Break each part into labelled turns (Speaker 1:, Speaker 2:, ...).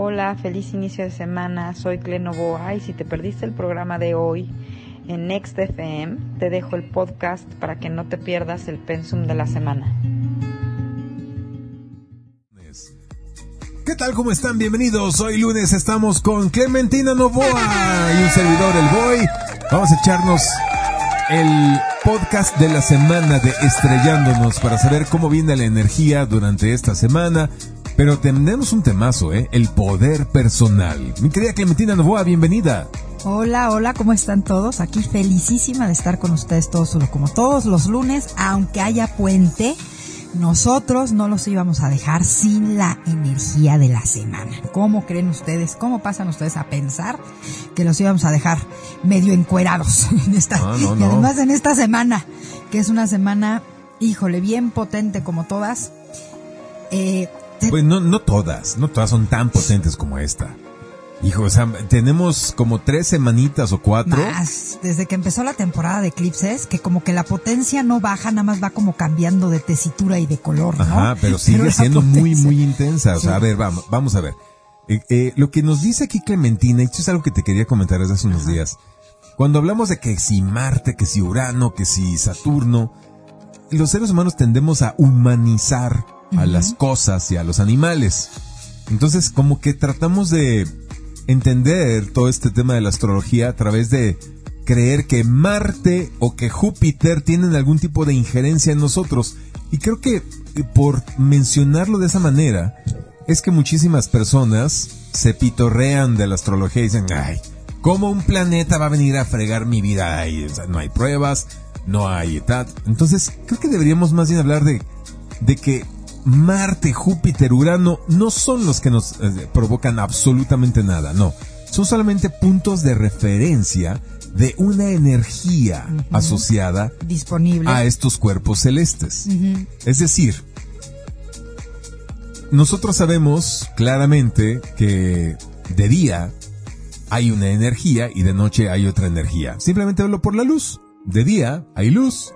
Speaker 1: Hola, feliz inicio de semana. Soy Clenovoa y si te perdiste el programa de hoy en Next FM, te dejo el podcast para que no te pierdas el pensum de la semana.
Speaker 2: ¿Qué tal? ¿Cómo están? Bienvenidos. Hoy lunes estamos con Clementina Novoa y un servidor, el Boy. Vamos a echarnos el podcast de la semana de Estrellándonos para saber cómo viene la energía durante esta semana. Pero tenemos un temazo, ¿eh? El poder personal. Mi querida Clementina Novoa, bienvenida.
Speaker 3: Hola, hola, ¿cómo están todos? Aquí felicísima de estar con ustedes todos, como todos los lunes, aunque haya puente nosotros no los íbamos a dejar sin la energía de la semana. ¿Cómo creen ustedes? ¿Cómo pasan ustedes a pensar que los íbamos a dejar medio encuerados en esta y además en esta semana, que es una semana, híjole, bien potente como todas?
Speaker 2: Eh, pues no, no todas, no todas son tan potentes como esta. Hijo, o sea, tenemos como tres semanitas o cuatro.
Speaker 3: Más, desde que empezó la temporada de eclipses, que como que la potencia no baja, nada más va como cambiando de tesitura y de color, ¿no?
Speaker 2: Ajá, pero sigue siendo muy, muy intensa. O sea, a ver, vamos, vamos a ver. Eh, eh, lo que nos dice aquí Clementina, y esto es algo que te quería comentar desde hace unos días. Cuando hablamos de que si Marte, que si Urano, que si Saturno, los seres humanos tendemos a humanizar a las cosas y a los animales. Entonces, como que tratamos de entender todo este tema de la astrología a través de creer que Marte o que Júpiter tienen algún tipo de injerencia en nosotros. Y creo que eh, por mencionarlo de esa manera, es que muchísimas personas se pitorrean de la astrología y dicen, ay, ¿cómo un planeta va a venir a fregar mi vida? Ay, no hay pruebas, no hay edad. Entonces, creo que deberíamos más bien hablar de, de que Marte, Júpiter, Urano no son los que nos eh, provocan absolutamente nada, no. Son solamente puntos de referencia de una energía asociada
Speaker 3: disponible
Speaker 2: a estos cuerpos celestes. Es decir, nosotros sabemos claramente que de día hay una energía y de noche hay otra energía. Simplemente verlo por la luz. De día hay luz,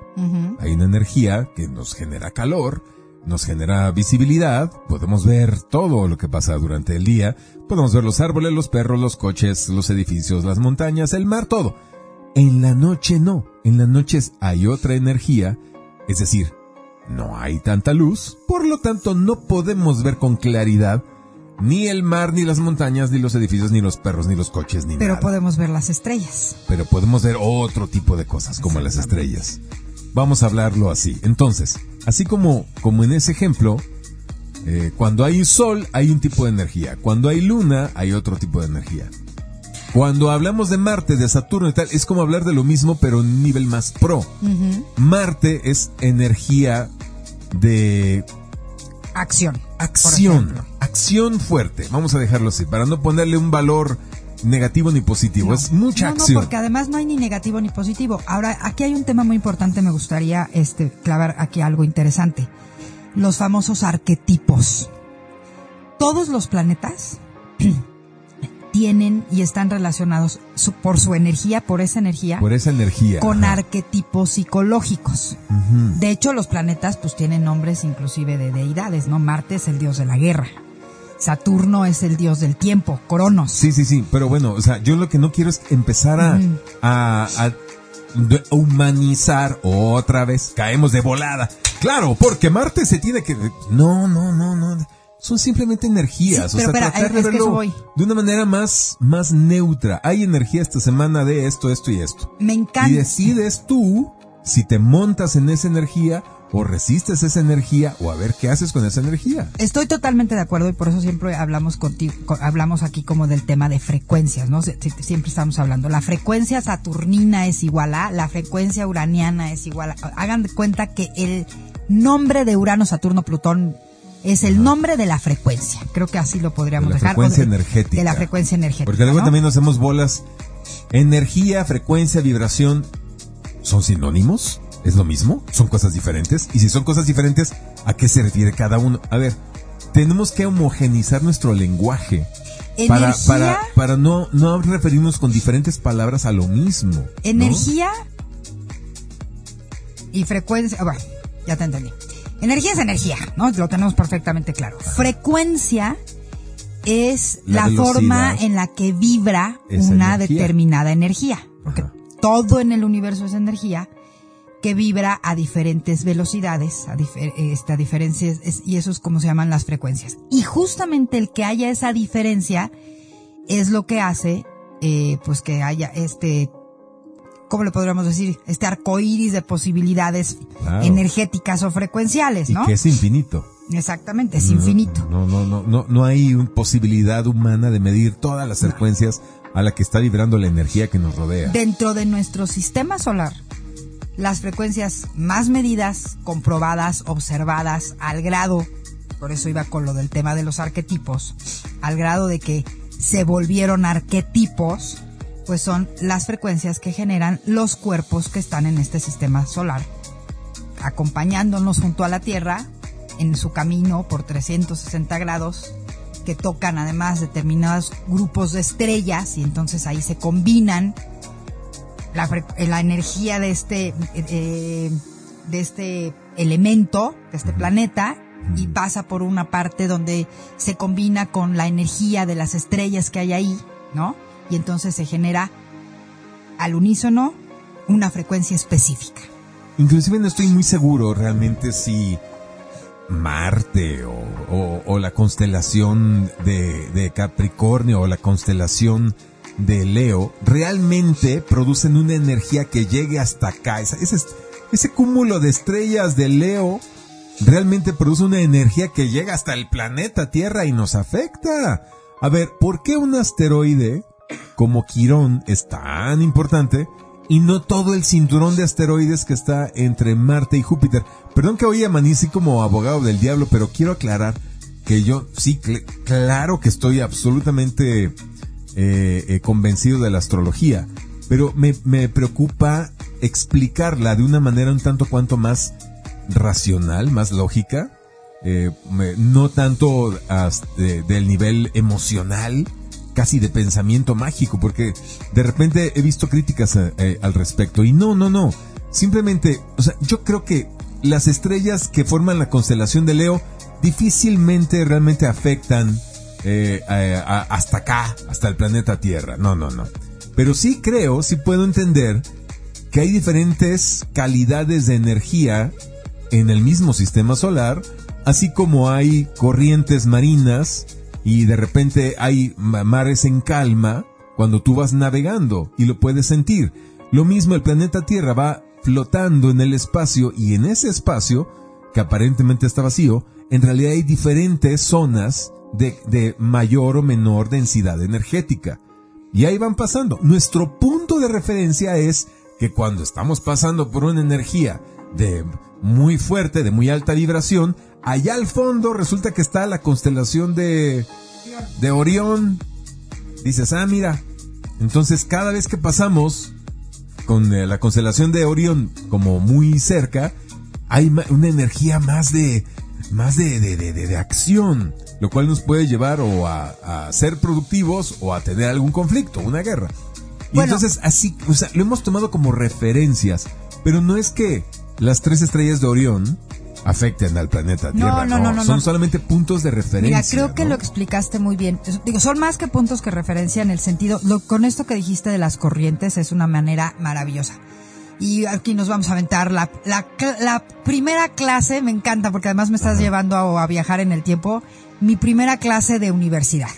Speaker 2: hay una energía que nos genera calor nos genera visibilidad, podemos ver todo lo que pasa durante el día, podemos ver los árboles, los perros, los coches, los edificios, las montañas, el mar, todo. En la noche no, en las noches hay otra energía, es decir, no hay tanta luz, por lo tanto no podemos ver con claridad ni el mar, ni las montañas, ni los edificios, ni los perros, ni los coches, ni
Speaker 3: Pero
Speaker 2: nada.
Speaker 3: Pero podemos ver las estrellas.
Speaker 2: Pero podemos ver otro tipo de cosas, como las estrellas. Vamos a hablarlo así. Entonces, así como, como en ese ejemplo, eh, cuando hay sol hay un tipo de energía, cuando hay luna hay otro tipo de energía. Cuando hablamos de Marte, de Saturno y tal, es como hablar de lo mismo pero en un nivel más pro. Marte es energía de...
Speaker 3: Acción.
Speaker 2: Acción. Acción fuerte. Vamos a dejarlo así, para no ponerle un valor negativo ni positivo, es mucha acción.
Speaker 3: No, porque además no hay ni negativo ni positivo. Ahora, aquí hay un tema muy importante, me gustaría este, clavar aquí algo interesante. Los famosos arquetipos. Todos los planetas tienen y están relacionados por su energía, por esa energía.
Speaker 2: Por esa energía.
Speaker 3: Con arquetipos psicológicos. De hecho, los planetas pues tienen nombres inclusive de deidades, ¿no? Marte es el dios de la guerra. Saturno es el dios del tiempo, Cronos.
Speaker 2: Sí, sí, sí, pero bueno, o sea, yo lo que no quiero es empezar a, a, a humanizar otra vez. Caemos de volada. Claro, porque Marte se tiene que... No, no, no, no. Son simplemente energías.
Speaker 3: Sí, pero
Speaker 2: o sea,
Speaker 3: espera,
Speaker 2: tratar de
Speaker 3: es
Speaker 2: verlo
Speaker 3: voy.
Speaker 2: de una manera más, más neutra. Hay energía esta semana de esto, esto y esto.
Speaker 3: Me encanta.
Speaker 2: Y decides tú si te montas en esa energía o resistes esa energía o a ver qué haces con esa energía.
Speaker 3: Estoy totalmente de acuerdo y por eso siempre hablamos contigo, hablamos aquí como del tema de frecuencias, ¿no? Siempre estamos hablando. La frecuencia saturnina es igual a, la frecuencia uraniana es igual a. Hagan de cuenta que el nombre de Urano, Saturno, Plutón es el nombre de la frecuencia. Creo que así lo podríamos
Speaker 2: de la
Speaker 3: dejar.
Speaker 2: Frecuencia
Speaker 3: de,
Speaker 2: energética.
Speaker 3: De la frecuencia energética.
Speaker 2: Porque luego
Speaker 3: ¿no?
Speaker 2: también nos hacemos bolas. Energía, frecuencia, vibración, ¿son sinónimos? ¿Es lo mismo? ¿Son cosas diferentes? Y si son cosas diferentes, ¿a qué se refiere cada uno? A ver, tenemos que homogenizar nuestro lenguaje. Para,
Speaker 3: Energía,
Speaker 2: para, para no, no referirnos con diferentes palabras a lo mismo. ¿no?
Speaker 3: energía y frecuencia. ah, Bueno, ya te entendí. Energía es energía, ¿no? Lo tenemos perfectamente claro. Frecuencia es
Speaker 2: La
Speaker 3: la, forma en la que vibra una
Speaker 2: energía.
Speaker 3: determinada energía. Porque
Speaker 2: Ajá.
Speaker 3: todo en el universo es energía que vibra a diferentes velocidades, a, difer- este, a diferencias, es- y eso es como se llaman las frecuencias. Y justamente el que haya esa diferencia es lo que hace, eh, pues que haya este, ¿cómo le podríamos decir? Este arcoíris de posibilidades
Speaker 2: Claro.
Speaker 3: energéticas o frecuenciales,
Speaker 2: Y
Speaker 3: ¿no?
Speaker 2: que es infinito.
Speaker 3: Exactamente, es
Speaker 2: No,
Speaker 3: infinito.
Speaker 2: No, no, no, no, no hay posibilidad humana de medir todas las frecuencias a la que está vibrando la energía que nos rodea.
Speaker 3: Dentro de nuestro sistema solar, las frecuencias más medidas, comprobadas, observadas, al grado, por eso iba con lo del tema de los arquetipos, al grado de que se volvieron arquetipos, pues son las frecuencias que generan los cuerpos que están en este sistema solar, acompañándonos junto a la Tierra en su camino por 360 grados, que tocan además determinados grupos de estrellas y entonces ahí se combinan la, la energía de este, eh, eh, de este elemento, de este planeta, y pasa por una parte donde se combina con la energía de las estrellas que hay ahí, ¿no? Y entonces se genera al unísono una frecuencia específica.
Speaker 2: Inclusive no estoy muy seguro realmente si Marte o, o- o la constelación de, de Capricornio o la constelación de Leo realmente producen una energía que llegue hasta acá. Esa- ese, ese cúmulo de estrellas de Leo realmente produce una energía que llega hasta el planeta Tierra y nos afecta. A ver, ¿por qué un asteroide como Quirón es tan importante y no todo el cinturón de asteroides que está entre Marte y Júpiter? Perdón que hoy amanecí como abogado del diablo, pero quiero aclarar que yo sí, cl- claro que estoy absolutamente eh, eh, convencido de la astrología, pero me, me preocupa explicarla de una manera un tanto cuanto más racional, más lógica, eh, no tanto hasta de- del nivel emocional, casi de pensamiento mágico, porque de repente he visto críticas eh, eh, al respecto y no, no, no, simplemente, o sea, yo creo que las estrellas que forman la constelación de Leo difícilmente realmente afectan eh, a- hasta acá, hasta el planeta Tierra, no, no, no. Pero sí creo, sí puedo entender que hay diferentes calidades de energía en el mismo sistema solar, así como hay corrientes marinas y de repente hay ma- mares en calma cuando tú vas navegando y lo puedes sentir. Lo mismo el planeta Tierra va flotando en el espacio y en ese espacio, que aparentemente está vacío, en realidad hay diferentes zonas de, de mayor o menor densidad energética. Y ahí van pasando. Nuestro punto de referencia es que cuando estamos pasando por una energía de muy fuerte, de muy alta vibración, allá al fondo resulta que está la constelación de, de Orión. Dices, ah, mira. Entonces cada vez que pasamos con eh, la constelación de Orión como muy cerca, hay una energía más de, más de, de, de, de- acción, lo cual nos puede llevar o a, a ser productivos o a tener algún conflicto, una guerra. Y
Speaker 3: Bueno.
Speaker 2: entonces así, o sea, lo hemos tomado como referencias, pero no es que las tres estrellas de Orión afecten al planeta Tierra,
Speaker 3: no, no, no,
Speaker 2: son solamente puntos de referencia.
Speaker 3: Mira, creo que lo explicaste muy bien. Digo, son más que puntos que referencia en el sentido, lo- con esto que dijiste de las corrientes es una manera maravillosa. Y aquí nos vamos a aventar la, la, primera clase, me encanta porque además me estás llevando a, a viajar en el tiempo, mi primera clase de universidad.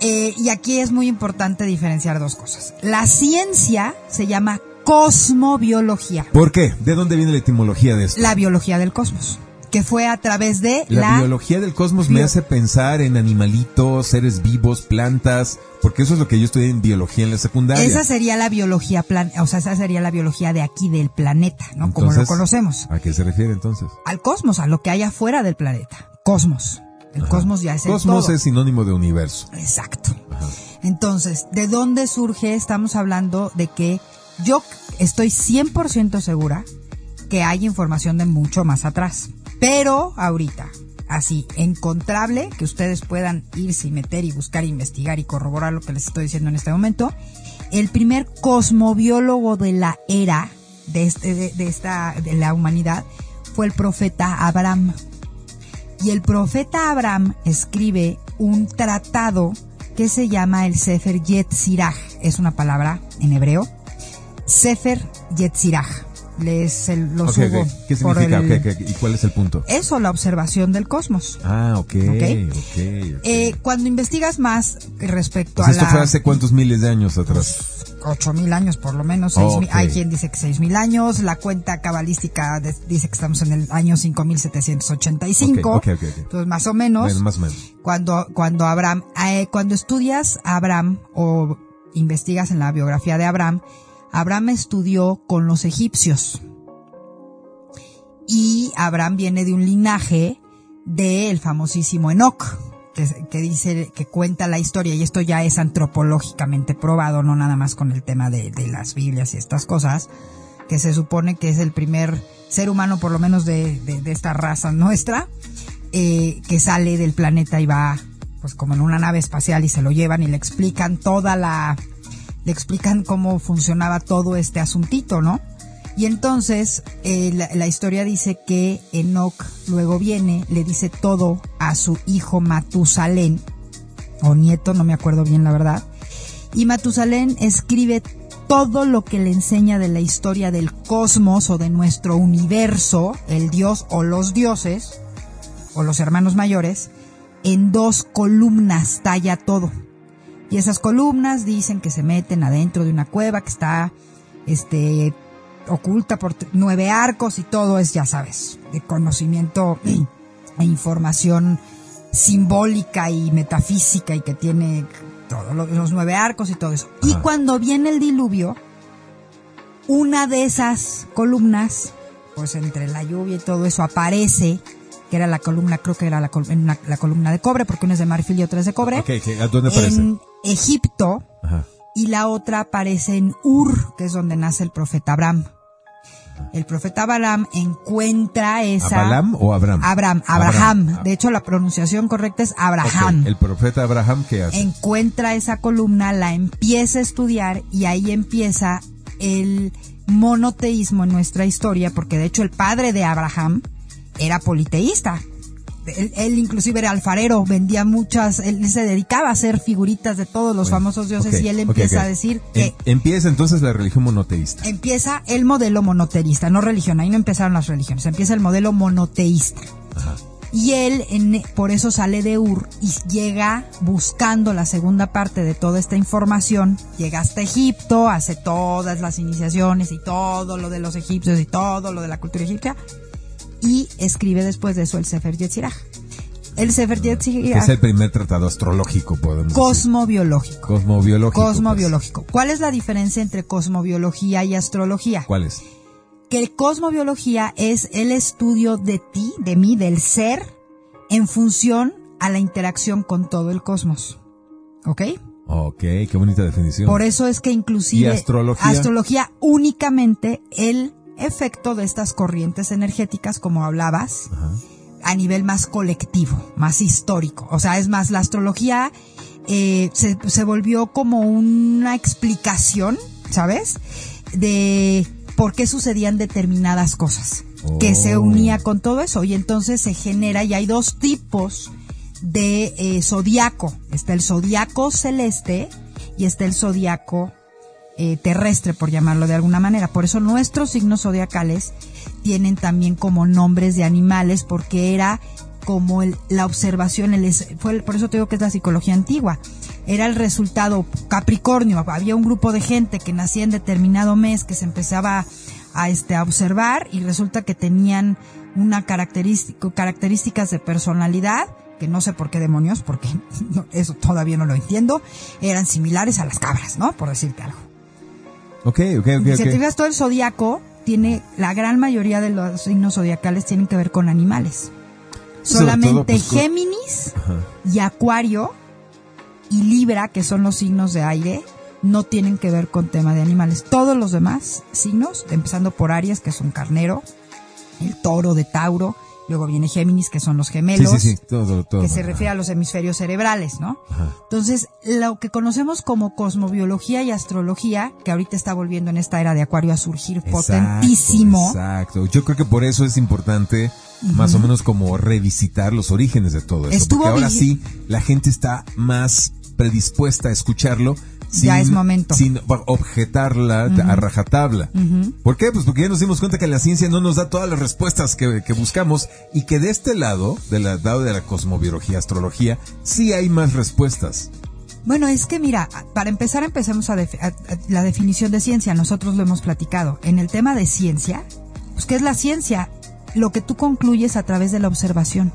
Speaker 3: Eh, y aquí es muy importante diferenciar dos cosas. La ciencia se llama cosmobiología,
Speaker 2: ¿Por qué? ¿De dónde viene la etimología de esto?
Speaker 3: la biología del cosmos, que fue a través de
Speaker 2: La,
Speaker 3: la
Speaker 2: biología del cosmos me hace pensar en animalitos, seres vivos, plantas, porque eso es lo que yo estudié en biología en la secundaria.
Speaker 3: Esa sería la biología plan, o sea, esa sería la biología de aquí del planeta, ¿no? Como lo conocemos.
Speaker 2: ¿A qué se refiere entonces?
Speaker 3: Al cosmos, a lo que hay afuera del planeta. Cosmos. El cosmos ya es el
Speaker 2: Cosmos
Speaker 3: todo.
Speaker 2: es sinónimo de universo.
Speaker 3: Exacto. Entonces, ¿de dónde surge? Estamos hablando de que yo estoy 100% segura que hay información de mucho más atrás. Pero ahorita, así, encontrable, que ustedes puedan irse y meter y buscar, investigar y corroborar lo que les estoy diciendo en este momento, el primer cosmobiólogo de la era de, este, de, de esta, de la humanidad fue el profeta Abraham. Y el profeta Abraham escribe un tratado que se llama el Sefer Yetzirah. Es una palabra en hebreo. Sefer Yetzirah les el, lo
Speaker 2: Ok, ok.
Speaker 3: subo.
Speaker 2: ¿Qué
Speaker 3: por
Speaker 2: significa?
Speaker 3: el-
Speaker 2: Ok, ok. ¿Y cuál es el punto?
Speaker 3: Eso, la observación del cosmos.
Speaker 2: Ah, ok.
Speaker 3: Eh, cuando investigas más respecto
Speaker 2: Pues
Speaker 3: a
Speaker 2: esto
Speaker 3: la...
Speaker 2: fue hace cuántos miles de años atrás.
Speaker 3: ocho mil años por lo menos, seis mil- hay quien dice que seis mil años, la cuenta cabalística de- dice que estamos en el año 5785,
Speaker 2: Ok, ok, ok, ok.
Speaker 3: entonces más o menos,
Speaker 2: Bueno, más o menos.
Speaker 3: cuando, cuando Abraham, eh, cuando estudias a Abraham o investigas en la biografía de Abraham, Abraham estudió con los egipcios. Y Abraham viene de un linaje del famosísimo Enoch, que, que dice, que cuenta la historia, y esto ya es antropológicamente probado, no nada más con el tema de, de las Biblias y estas cosas, que se supone que es el primer ser humano, por lo menos de, de- esta raza nuestra, eh, que sale del planeta y va, pues como en una nave espacial y se lo llevan y le explican toda la, le explican cómo funcionaba todo este asuntito, ¿no? Y entonces eh, la, la historia dice que Enoch luego viene, le dice todo a su hijo Matusalén, o nieto, no me acuerdo bien la verdad, y Matusalén escribe todo lo que le enseña de la historia del cosmos o de nuestro universo, el dios o los dioses, o los hermanos mayores, en dos columnas talla todo. Y esas columnas dicen que se meten adentro de una cueva que está este oculta por nueve arcos y todo es, ya sabes, de conocimiento e información simbólica y metafísica y que tiene todos lo- los nueve arcos y todo eso. Y cuando viene el diluvio, una de esas columnas, pues entre la lluvia y todo eso, aparece, que era la columna, creo que era la, col- la columna de cobre, porque una es de marfil y otra es de cobre,
Speaker 2: Ok, ok. ¿A dónde aparece?
Speaker 3: en Egipto,
Speaker 2: Ajá.
Speaker 3: y la otra aparece en Ur, que es donde nace el profeta Abraham. El profeta Abraham encuentra esa...
Speaker 2: ¿Abalam o Abraham?
Speaker 3: Abraham, Abraham. De hecho, la pronunciación correcta es Abraham.
Speaker 2: El profeta Abraham, ¿qué hace?
Speaker 3: Encuentra esa columna, la empieza a estudiar y ahí empieza el monoteísmo en nuestra historia, porque de hecho el padre de Abraham era politeísta. Él, él inclusive era alfarero, vendía muchas, él se dedicaba a hacer figuritas de todos los
Speaker 2: Bueno,
Speaker 3: famosos dioses y él empieza a decir que
Speaker 2: Em- empieza entonces la religión monoteísta.
Speaker 3: empieza el modelo monoteísta, no religión, ahí no empezaron las religiones, empieza el modelo monoteísta.
Speaker 2: Ajá.
Speaker 3: Y él en- por eso sale de Ur y llega buscando la segunda parte de toda esta información, llega hasta Egipto, hace todas las iniciaciones y todo lo de los egipcios y todo lo de la cultura egipcia y escribe después de eso el Sefer Yetzirah. El Sefer Yetzirah,
Speaker 2: es el primer tratado astrológico, podemos decir.
Speaker 3: cosmobiológico.
Speaker 2: Cosmobiológico. pues.
Speaker 3: Cosmobiológico. ¿Cuál es la diferencia entre cosmobiología y astrología?
Speaker 2: ¿Cuál es?
Speaker 3: que cosmobiología es el estudio de ti, de mí, del ser, en función a la interacción con todo el cosmos. ¿Ok?
Speaker 2: Ok, qué bonita definición.
Speaker 3: Por eso es que inclusive
Speaker 2: ¿Y astrología?
Speaker 3: astrología únicamente el efecto de estas corrientes energéticas, como hablabas,
Speaker 2: Ajá.
Speaker 3: a nivel más colectivo, más histórico. O sea, es más, la astrología eh, se, se volvió como una explicación, ¿sabes? De por qué sucedían determinadas cosas, que se
Speaker 2: Oh.
Speaker 3: unía con todo eso. Y entonces se genera, y hay dos tipos de eh, zodiaco. Está el zodiaco celeste y está el zodiaco eh, terrestre, por llamarlo de alguna manera. Por eso nuestros signos zodiacales tienen también como nombres de animales, porque era como el- la observación, el, fue el- por eso te digo que es la psicología antigua. Era el resultado Capricornio. Había un grupo de gente que nacía en determinado mes que se empezaba a, este, a observar y resulta que tenían una característica, características de personalidad que no sé por qué demonios, porque eso todavía no lo entiendo, eran similares a las cabras, ¿no? Por decirte algo.
Speaker 2: Ok, ok, ok.
Speaker 3: Si te fijas, todo el zodiaco tiene, la gran mayoría de los signos zodiacales tienen que ver con animales. Solamente
Speaker 2: todo, pues,
Speaker 3: Géminis
Speaker 2: Ajá.
Speaker 3: y Acuario y Libra, que son los signos de aire, no tienen que ver con tema de animales. Todos los demás signos, empezando por Aries, que es un carnero, el toro de Tauro, luego viene Géminis, que son los gemelos,
Speaker 2: Sí, sí, sí, todo, todo.
Speaker 3: que se refiere a los hemisferios cerebrales, ¿no?
Speaker 2: Ajá.
Speaker 3: Entonces, lo que conocemos como cosmobiología y astrología, que ahorita está volviendo en esta era de Acuario a surgir potentísimo,
Speaker 2: Exacto, exacto. Yo creo que por eso es importante más o menos como revisitar los orígenes de todo.
Speaker 3: Estuvo
Speaker 2: porque ahora sí la gente está más predispuesta a escucharlo.
Speaker 3: Ya es momento.
Speaker 2: Sin objetarla a rajatabla. ¿Por qué? Pues porque ya nos dimos cuenta que la ciencia no nos da todas las respuestas que, que buscamos y que de este lado, del lado de la cosmobiología, astrología, sí hay más respuestas.
Speaker 3: Bueno, es que mira, para empezar empecemos a, defi- a- a- la definición de ciencia, nosotros lo hemos platicado. En el tema de ciencia, pues ¿qué es la ciencia? Lo que tú concluyes a través de la observación.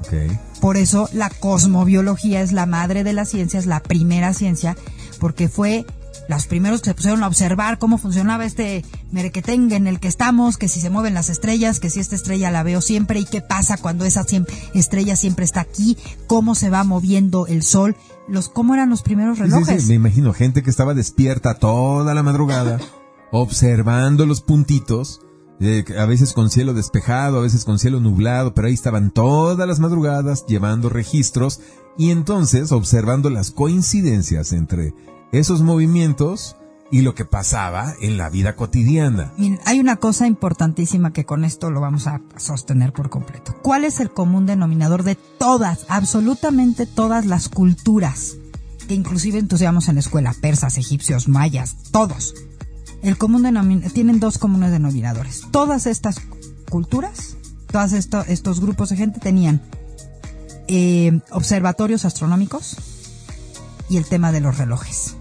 Speaker 2: Ok.
Speaker 3: Por eso la cosmobiología es la madre de la ciencia, es la primera ciencia, porque fue los primeros que se pusieron a observar cómo funcionaba este merequetengue en el que estamos, que si se mueven las estrellas, que si esta estrella la veo siempre y qué pasa cuando esa estrella siempre está aquí, cómo se va moviendo el sol, los cómo eran los primeros
Speaker 2: Sí, sí,
Speaker 3: relojes.
Speaker 2: sí, me imagino gente que estaba despierta toda la madrugada, observando los puntitos, eh, a veces con cielo despejado, a veces con cielo nublado, pero ahí estaban todas las madrugadas llevando registros y entonces observando las coincidencias entre esos movimientos y lo que pasaba en la vida cotidiana.
Speaker 3: Hay una cosa importantísima que con esto lo vamos a sostener por completo. ¿Cuál es el común denominador de todas, absolutamente todas las culturas que inclusive estudiamos en la escuela, persas, egipcios, mayas, todos? El común tienen dos comunes denominadores. Todas estas culturas, todos esto- estos grupos de gente tenían eh, observatorios astronómicos y el tema de los relojes.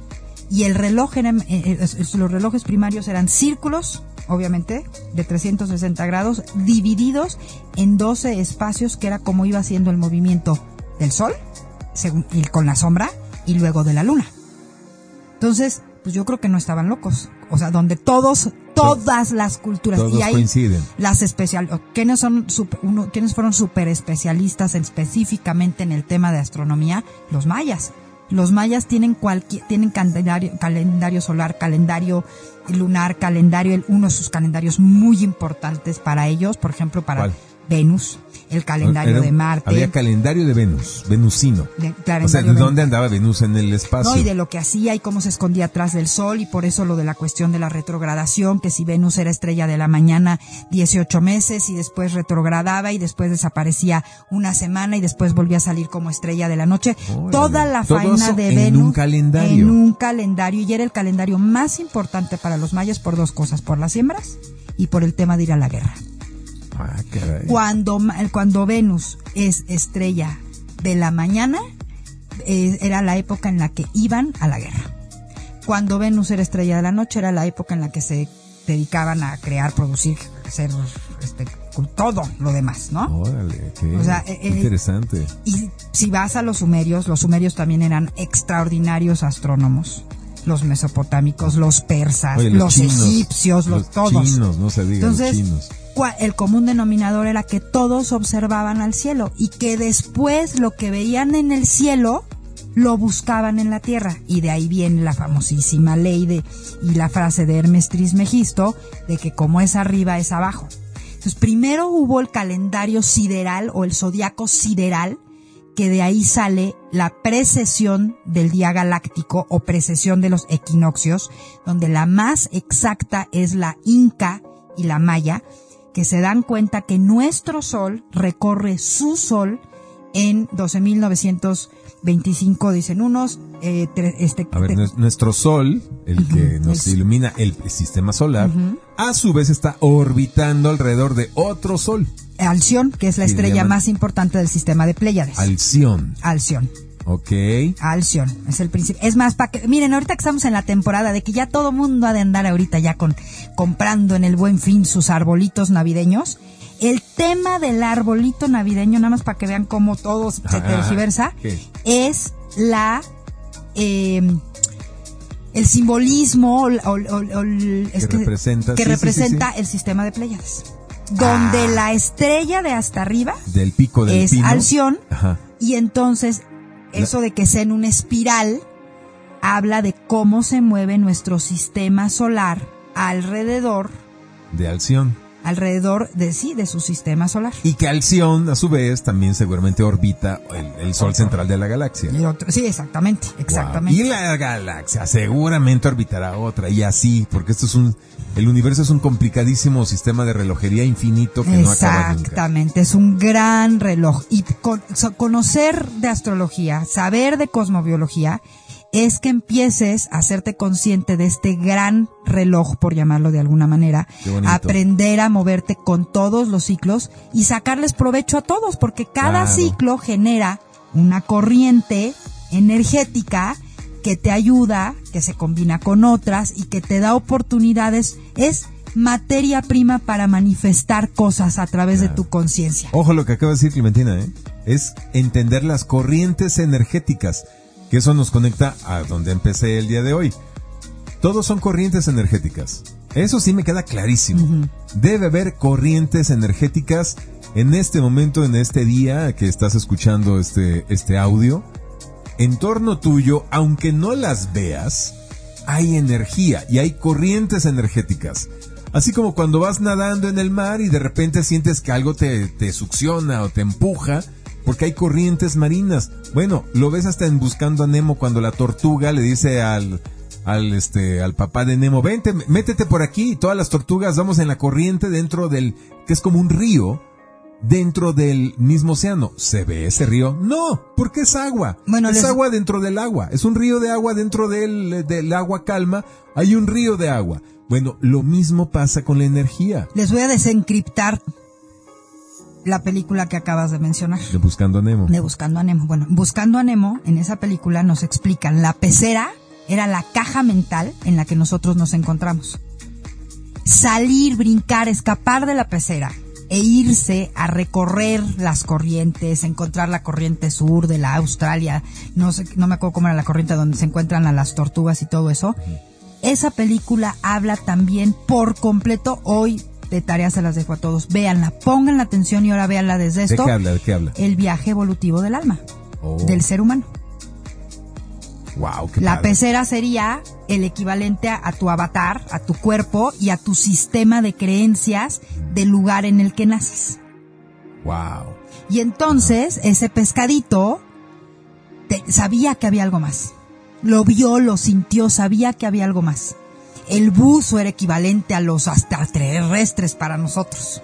Speaker 3: Y el reloj era, eh, eh, los relojes primarios eran círculos, obviamente, de 360 grados, divididos en 12 espacios, que era como iba haciendo el movimiento del sol, y con la sombra, y luego de la luna. Entonces, pues yo creo que no estaban locos. O sea, donde todos, todas las culturas,
Speaker 2: Todos
Speaker 3: y hay
Speaker 2: coinciden.
Speaker 3: las especial, ¿quiénes son uno- quiénes fueron super especialistas específicamente en el tema de astronomía? Los mayas. Los mayas tienen cualquier, tienen calendario, calendario solar, calendario lunar, calendario, uno de sus calendarios muy importantes para ellos, por ejemplo, para
Speaker 2: ¿Cuál?
Speaker 3: Venus, el calendario
Speaker 2: Era-
Speaker 3: de Marte.
Speaker 2: Había calendario de Venus, venusino.
Speaker 3: de-
Speaker 2: O sea,
Speaker 3: calendario
Speaker 2: ¿de
Speaker 3: de-
Speaker 2: dónde andaba Venus en el espacio?
Speaker 3: no, y de lo que hacía y cómo se escondía atrás del sol y por eso lo de la cuestión de la retrogradación, que si Venus era estrella de la mañana 18 meses y después retrogradaba y después desaparecía una semana y después volvía a salir como estrella de la noche. Toda la faena de
Speaker 2: en
Speaker 3: Venus
Speaker 2: un calendario.
Speaker 3: en un calendario y era el calendario más importante para los mayas por dos cosas, por las siembras y por el tema de ir a la guerra.
Speaker 2: Ah, caray.
Speaker 3: Cuando, cuando Venus es estrella de la mañana, eh, era la época en la que iban a la guerra. Cuando Venus era estrella de la noche, era la época en la que se dedicaban a crear, producir, hacer este, todo lo demás, ¿no?
Speaker 2: Órale, qué,
Speaker 3: O sea,
Speaker 2: qué
Speaker 3: eh, eh,
Speaker 2: interesante.
Speaker 3: Y si vas a los sumerios, los sumerios también eran extraordinarios astrónomos. Los mesopotámicos, los persas,
Speaker 2: Oye,
Speaker 3: los,
Speaker 2: chinos,
Speaker 3: egipcios, los, todos.
Speaker 2: chinos, no se diga,
Speaker 3: Entonces,
Speaker 2: los chinos.
Speaker 3: El común denominador era que todos observaban al cielo y que después lo que veían en el cielo lo buscaban en la tierra. Y de ahí viene la famosísima ley de, y la frase de Hermes Trismegisto de que como es arriba es abajo. Entonces, primero hubo el calendario sideral o el zodiaco sideral, que de ahí sale la precesión del día galáctico o precesión de los equinoccios, donde la más exacta es la inca y la maya, que se dan cuenta que nuestro sol recorre su sol en 12.925, dicen unos, eh, tre- este,
Speaker 2: A ver, nuestro Sol, el que nos
Speaker 3: El-
Speaker 2: ilumina el sistema solar, a su vez está orbitando alrededor de otro Sol,
Speaker 3: Alción, que es la estrella más importante del sistema de Pléyades.
Speaker 2: Alción.
Speaker 3: Alción.
Speaker 2: Ok.
Speaker 3: Alción, es el principio. Es más, para que, miren, ahorita que estamos en la temporada de que ya todo mundo ha de andar ahorita ya con, comprando en el buen fin sus arbolitos navideños. El tema del arbolito navideño, nada más para que vean cómo todo se tergiversa, es la, eh, el simbolismo, o, o- o- o el- es
Speaker 2: Que representa,
Speaker 3: que
Speaker 2: sí, sí, sí,
Speaker 3: representa el sistema de Pléyades. Donde
Speaker 2: Ah.
Speaker 3: la estrella de hasta arriba
Speaker 2: Del pico del
Speaker 3: es. Alción
Speaker 2: Ajá.
Speaker 3: y entonces, eso de que sea en una espiral, habla de cómo se mueve nuestro sistema solar alrededor
Speaker 2: De Alción.
Speaker 3: alrededor de sí, de su sistema solar.
Speaker 2: Y que Alción, a su vez, también seguramente orbita el, el Sol central de la galaxia.
Speaker 3: Y otro- sí, exactamente, exactamente.
Speaker 2: Wow. Y la galaxia seguramente orbitará otra y así, porque esto es un, el universo es un complicadísimo sistema de relojería infinito que no acaba nunca.
Speaker 3: Exactamente, es un gran reloj. Y con- conocer de astrología, saber de cosmobiología, es que empieces a hacerte consciente de este gran reloj, por llamarlo de alguna manera, aprender a moverte con todos los ciclos y sacarles provecho a todos, porque cada
Speaker 2: Claro.
Speaker 3: ciclo genera una corriente energética que te ayuda, que se combina con otras y que te da oportunidades. Es materia prima para manifestar cosas a través de tu conciencia.
Speaker 2: Ojo lo que acaba de decir Clementina, ¿eh? es entender las corrientes energéticas, que eso nos conecta a donde empecé el día de hoy. Todos son corrientes energéticas. Eso sí me queda clarísimo. Debe haber corrientes energéticas en este momento, en este día que estás escuchando este, este audio. En torno tuyo, aunque no las veas, hay energía y hay corrientes energéticas. Así como cuando vas nadando en el mar y de repente sientes que algo te, te succiona o te empuja, porque hay corrientes marinas. Bueno, lo ves hasta en Buscando a Nemo cuando la tortuga le dice al, al, este, al papá de Nemo, vente, métete por aquí, y todas las tortugas vamos en la corriente dentro del, que es como un río, dentro del mismo océano. ¿Se ve ese río? No, porque es agua.
Speaker 3: Bueno,
Speaker 2: es
Speaker 3: les-
Speaker 2: agua dentro del agua. Es un río de agua dentro del, del agua calma. Hay un río de agua. Bueno, lo mismo pasa con la energía.
Speaker 3: Les voy a desencriptar la película que acabas de mencionar.
Speaker 2: De Buscando a Nemo.
Speaker 3: De Buscando a Nemo. Bueno, Buscando a Nemo, en esa película nos explican, la pecera era la caja mental en la que nosotros nos encontramos. Salir, brincar, escapar de la pecera e irse a recorrer las corrientes, encontrar la corriente sur de la Australia, no sé, no me acuerdo cómo era la corriente donde se encuentran a las tortugas y todo eso. Esa película habla también por completo hoy de tareas se las dejo a todos. Véanla, pongan la atención y ahora véanla desde
Speaker 2: ¿De
Speaker 3: esto
Speaker 2: qué habla? ¿De qué habla?
Speaker 3: el viaje evolutivo del alma,
Speaker 2: Oh.
Speaker 3: del ser humano.
Speaker 2: Wow, qué
Speaker 3: La
Speaker 2: padre.
Speaker 3: pecera sería el equivalente a, a tu avatar, a tu cuerpo y a tu sistema de creencias del lugar en el que naces.
Speaker 2: Wow.
Speaker 3: Y entonces ese pescadito te- sabía que había algo más. Lo vio, lo sintió, sabía que había algo más. El buzo era equivalente a los extraterrestres para nosotros.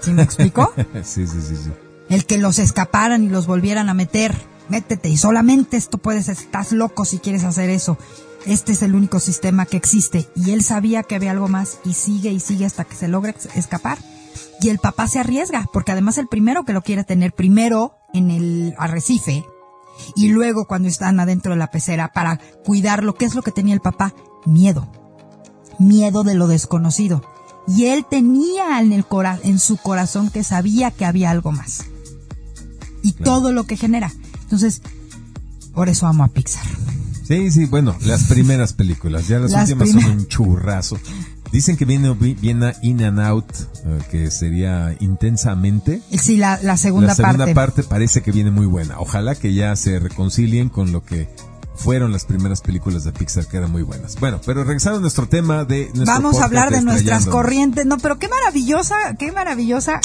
Speaker 3: ¿Sí me explico?
Speaker 2: sí, sí, sí, sí.
Speaker 3: el que los escaparan y los volvieran a meter. Métete y solamente esto puedes, estás loco si quieres hacer eso. Este es el único sistema que existe. Y él sabía que había algo más y sigue y sigue hasta que se logra escapar. Y el papá se arriesga, porque además el primero que lo quiere tener primero en el arrecife y luego cuando están adentro de la pecera para cuidarlo, ¿qué es lo que tenía el papá? Miedo. Miedo de lo desconocido. Y él tenía en, el cora en su corazón que sabía que había algo más. Y
Speaker 2: Claro.
Speaker 3: todo lo que genera. Entonces, por eso amo a Pixar.
Speaker 2: Sí, sí, bueno, las primeras películas, ya las,
Speaker 3: Las
Speaker 2: últimas son un churrazo. Dicen que viene, viene In and Out, eh, que sería intensamente.
Speaker 3: Sí, la, la segunda,
Speaker 2: la segunda
Speaker 3: parte.
Speaker 2: parte. parece que viene muy buena. Ojalá que ya se reconcilien con lo que fueron las primeras películas de Pixar, que eran muy buenas. Bueno, pero regresando a nuestro tema de nuestro
Speaker 3: Vamos a hablar de nuestras corrientes. No, pero qué maravillosa, qué maravillosa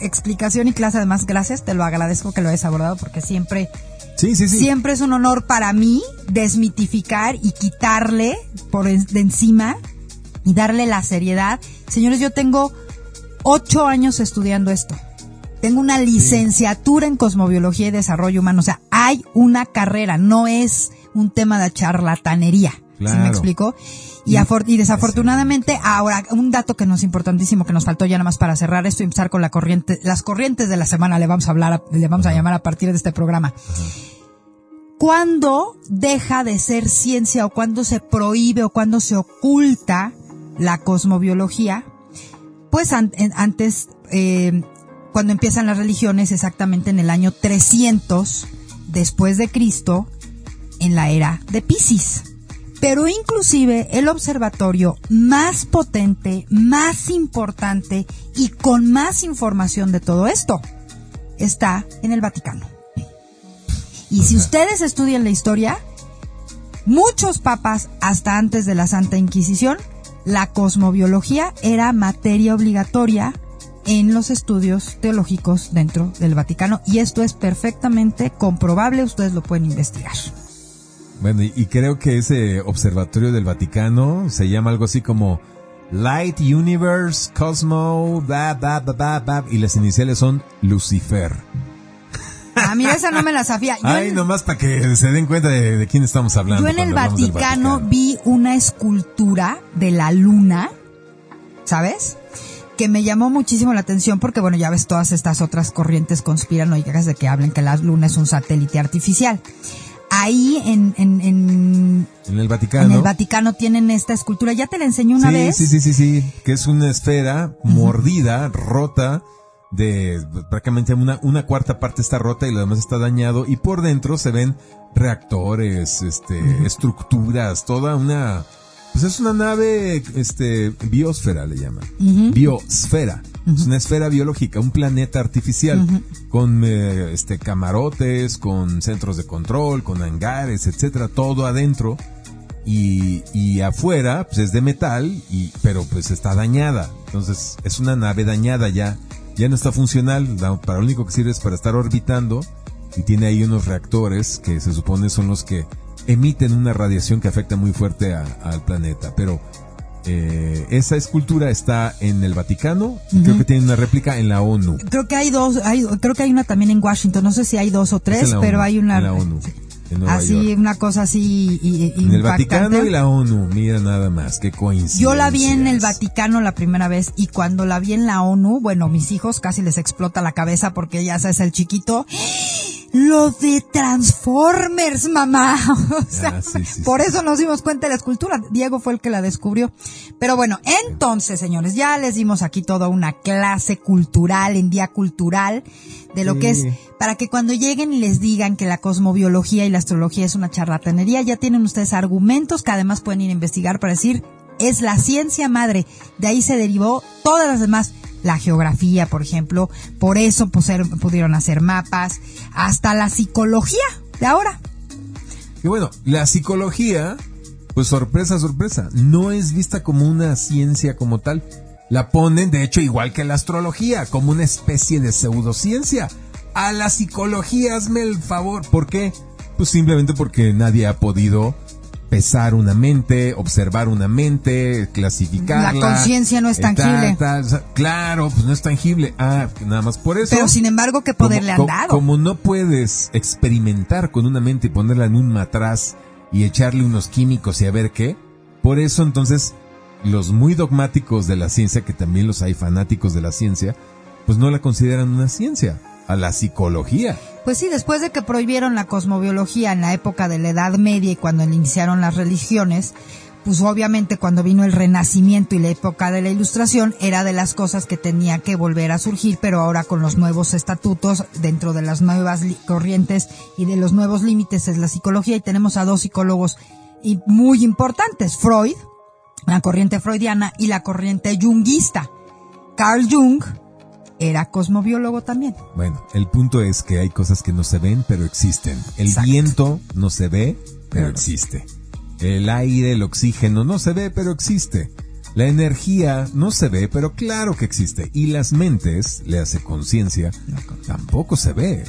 Speaker 3: explicación y clase. Además, gracias, te lo agradezco que lo hayas abordado porque siempre
Speaker 2: Sí, sí, sí.
Speaker 3: Siempre es un honor para mí desmitificar y quitarle por de encima y darle la seriedad. Señores, yo tengo ocho años estudiando esto. Tengo una licenciatura en cosmobiología y desarrollo humano. O sea, hay una carrera, no es un tema de charlatanería. ¿Sí me explico? Y, y desafortunadamente, ahora, un dato que nos es importantísimo que nos faltó ya nada más para cerrar esto y empezar con la corriente, las corrientes de la semana le vamos a hablar, a- le vamos a llamar a partir de este programa. ¿Cuándo deja de ser ciencia o cuándo se prohíbe o cuándo se oculta la cosmobiología? Pues an- antes, eh, cuando empiezan las religiones, exactamente en el año 300 después de Cristo, en la era de Piscis. Pero inclusive el observatorio más potente, más importante y con más información de todo esto está en el Vaticano. Y si ustedes estudian la historia, muchos papas, hasta antes de la Santa Inquisición, la cosmobiología era materia obligatoria en los estudios teológicos dentro del Vaticano y esto es perfectamente comprobable, ustedes lo pueden investigar.
Speaker 2: Bueno, y, y creo que ese observatorio del Vaticano se llama algo así como Light Universe Cosmo, bla, bla, bla, bla, bla, y las iniciales son Lucifer.
Speaker 3: Ah, mira, esa no me la sabía. Yo
Speaker 2: Ay,
Speaker 3: en-
Speaker 2: nomás para que se den cuenta de, de quién estamos hablando.
Speaker 3: Yo en el Vaticano vi una escultura de la luna, ¿sabes? Que me llamó muchísimo la atención porque, bueno, ya ves todas estas otras corrientes conspiranoicas de que hablan que la luna es un satélite artificial. Ahí en, en, en,
Speaker 2: En el Vaticano.
Speaker 3: en el Vaticano tienen esta escultura. Ya te la enseñé una
Speaker 2: sí,
Speaker 3: vez.
Speaker 2: Sí, sí, sí, sí, que es una esfera mordida, rota, de prácticamente una, una cuarta parte está rota y lo demás está dañado y por dentro se ven reactores, este, estructuras, toda una, pues es una nave, este, biosfera le llaman, biosfera. Es una esfera biológica, un planeta artificial, con eh, este camarotes, con centros de control, con hangares, etcétera, todo adentro. Y, y afuera pues es de metal y pero pues está dañada. Entonces es una nave dañada ya ya no está funcional. La- para lo único que sirve es para estar orbitando y tiene ahí unos reactores que se supone son los que emiten una radiación que afecta muy fuerte a- al planeta pero eh, esa escultura está en el Vaticano y creo que tiene una réplica en la ONU
Speaker 3: Creo que hay dos, hay, creo que hay una también en Washington. No sé si hay dos o
Speaker 2: Es
Speaker 3: tres, pero
Speaker 2: ONU,
Speaker 3: hay una.
Speaker 2: en la ONU en
Speaker 3: así,
Speaker 2: York.
Speaker 3: una cosa así. y- y-
Speaker 2: en el. Vaticano y la ONU mira nada más qué coincidencia
Speaker 3: Yo la vi en el Vaticano la primera vez y cuando la vi en la ONU, bueno, mis hijos casi les explota la cabeza porque ya sabes, el chiquito, lo de Transformers, mamá. O sea,
Speaker 2: Ah, sí, sí,
Speaker 3: por
Speaker 2: sí.
Speaker 3: eso nos dimos cuenta de la escultura. Diego fue el que la descubrió. Pero bueno, entonces, señores, ya les dimos aquí toda una clase cultural, en día cultural, de lo que es, para que cuando lleguen y les digan que la cosmobiología y la astrología es una charlatanería, ya tienen ustedes argumentos que además pueden ir a investigar para decir, es la ciencia madre. De ahí se derivó todas las demás. La geografía, por ejemplo, por eso pudieron hacer mapas, hasta la psicología de ahora.
Speaker 2: Y bueno, la psicología, pues sorpresa, sorpresa, no es vista como una ciencia como tal. La ponen, de hecho, igual que la astrología, como una especie de pseudociencia. A la psicología, hazme el favor. ¿Por qué? Pues simplemente porque nadie ha podido pesar una mente, observar una mente, clasificarla.
Speaker 3: La conciencia no es
Speaker 2: eh,
Speaker 3: tangible.
Speaker 2: sea, claro, pues no es tangible. Ah, nada más por eso.
Speaker 3: Pero sin embargo, ¿qué poder
Speaker 2: Como-
Speaker 3: le han dado?
Speaker 2: Como no puedes experimentar con una mente y ponerla en un matraz y echarle unos químicos y a ver qué, por eso entonces los muy dogmáticos de la ciencia, que también los hay fanáticos de la ciencia, pues no la consideran una ciencia, a la psicología.
Speaker 3: Pues sí, después de que prohibieron la cosmobiología en la época de la Edad Media y cuando iniciaron las religiones, pues obviamente cuando vino el Renacimiento y la época de la Ilustración era de las cosas que tenía que volver a surgir, pero ahora con los nuevos estatutos dentro de las nuevas corrientes y de los nuevos límites es la psicología y tenemos a dos psicólogos y- muy importantes, Freud, la corriente freudiana y la corriente jungista. Carl Jung era cosmobiólogo también.
Speaker 2: Bueno, el punto es que hay cosas que no se ven, pero existen. El
Speaker 3: Exacto.
Speaker 2: viento no se ve, pero existe. El aire, el oxígeno no se ve, pero existe. La energía no se ve, pero claro que existe. Y las mentes, le hace conciencia, tampoco se ve.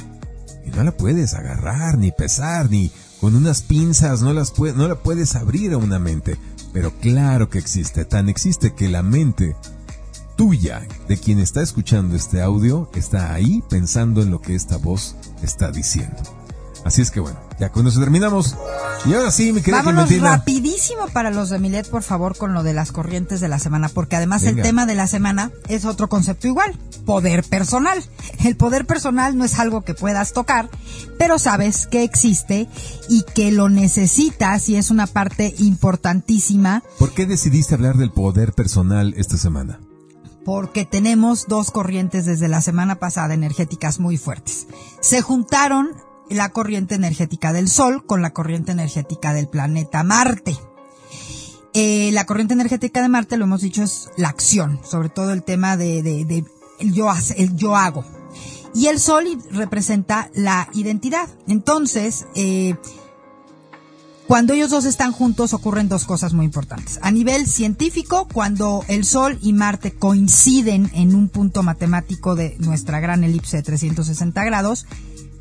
Speaker 2: Y no la puedes agarrar, ni pesar, ni con unas pinzas, no, las pue- no la puedes abrir a una mente. Pero claro que existe. Tan existe que la mente tuya, de quien está escuchando este audio, está ahí pensando en lo que esta voz está diciendo. Así es que bueno, ya con eso terminamos. Y ahora sí, mi querida
Speaker 3: Vámonos
Speaker 2: Clementina.
Speaker 3: rapidísimo para los de Milet, por favor, con lo de las corrientes de la semana, porque además el tema de la semana es otro concepto igual, poder personal. El poder personal no es algo que puedas tocar, pero sabes que existe y que lo necesitas y es una parte importantísima
Speaker 2: ¿Por qué decidiste hablar del poder personal esta semana?
Speaker 3: Porque tenemos dos corrientes desde la semana pasada energéticas muy fuertes. Se juntaron la corriente energética del Sol con la corriente energética del planeta Marte. Eh, la corriente energética de Marte, lo hemos dicho, es la acción, sobre todo el tema de, el yo, hago. Y el Sol representa la identidad. Entonces, eh, Cuando ellos dos están juntos ocurren dos cosas muy importantes. A nivel científico, cuando el Sol y Marte coinciden en un punto matemático de nuestra gran elipse de 360 grados,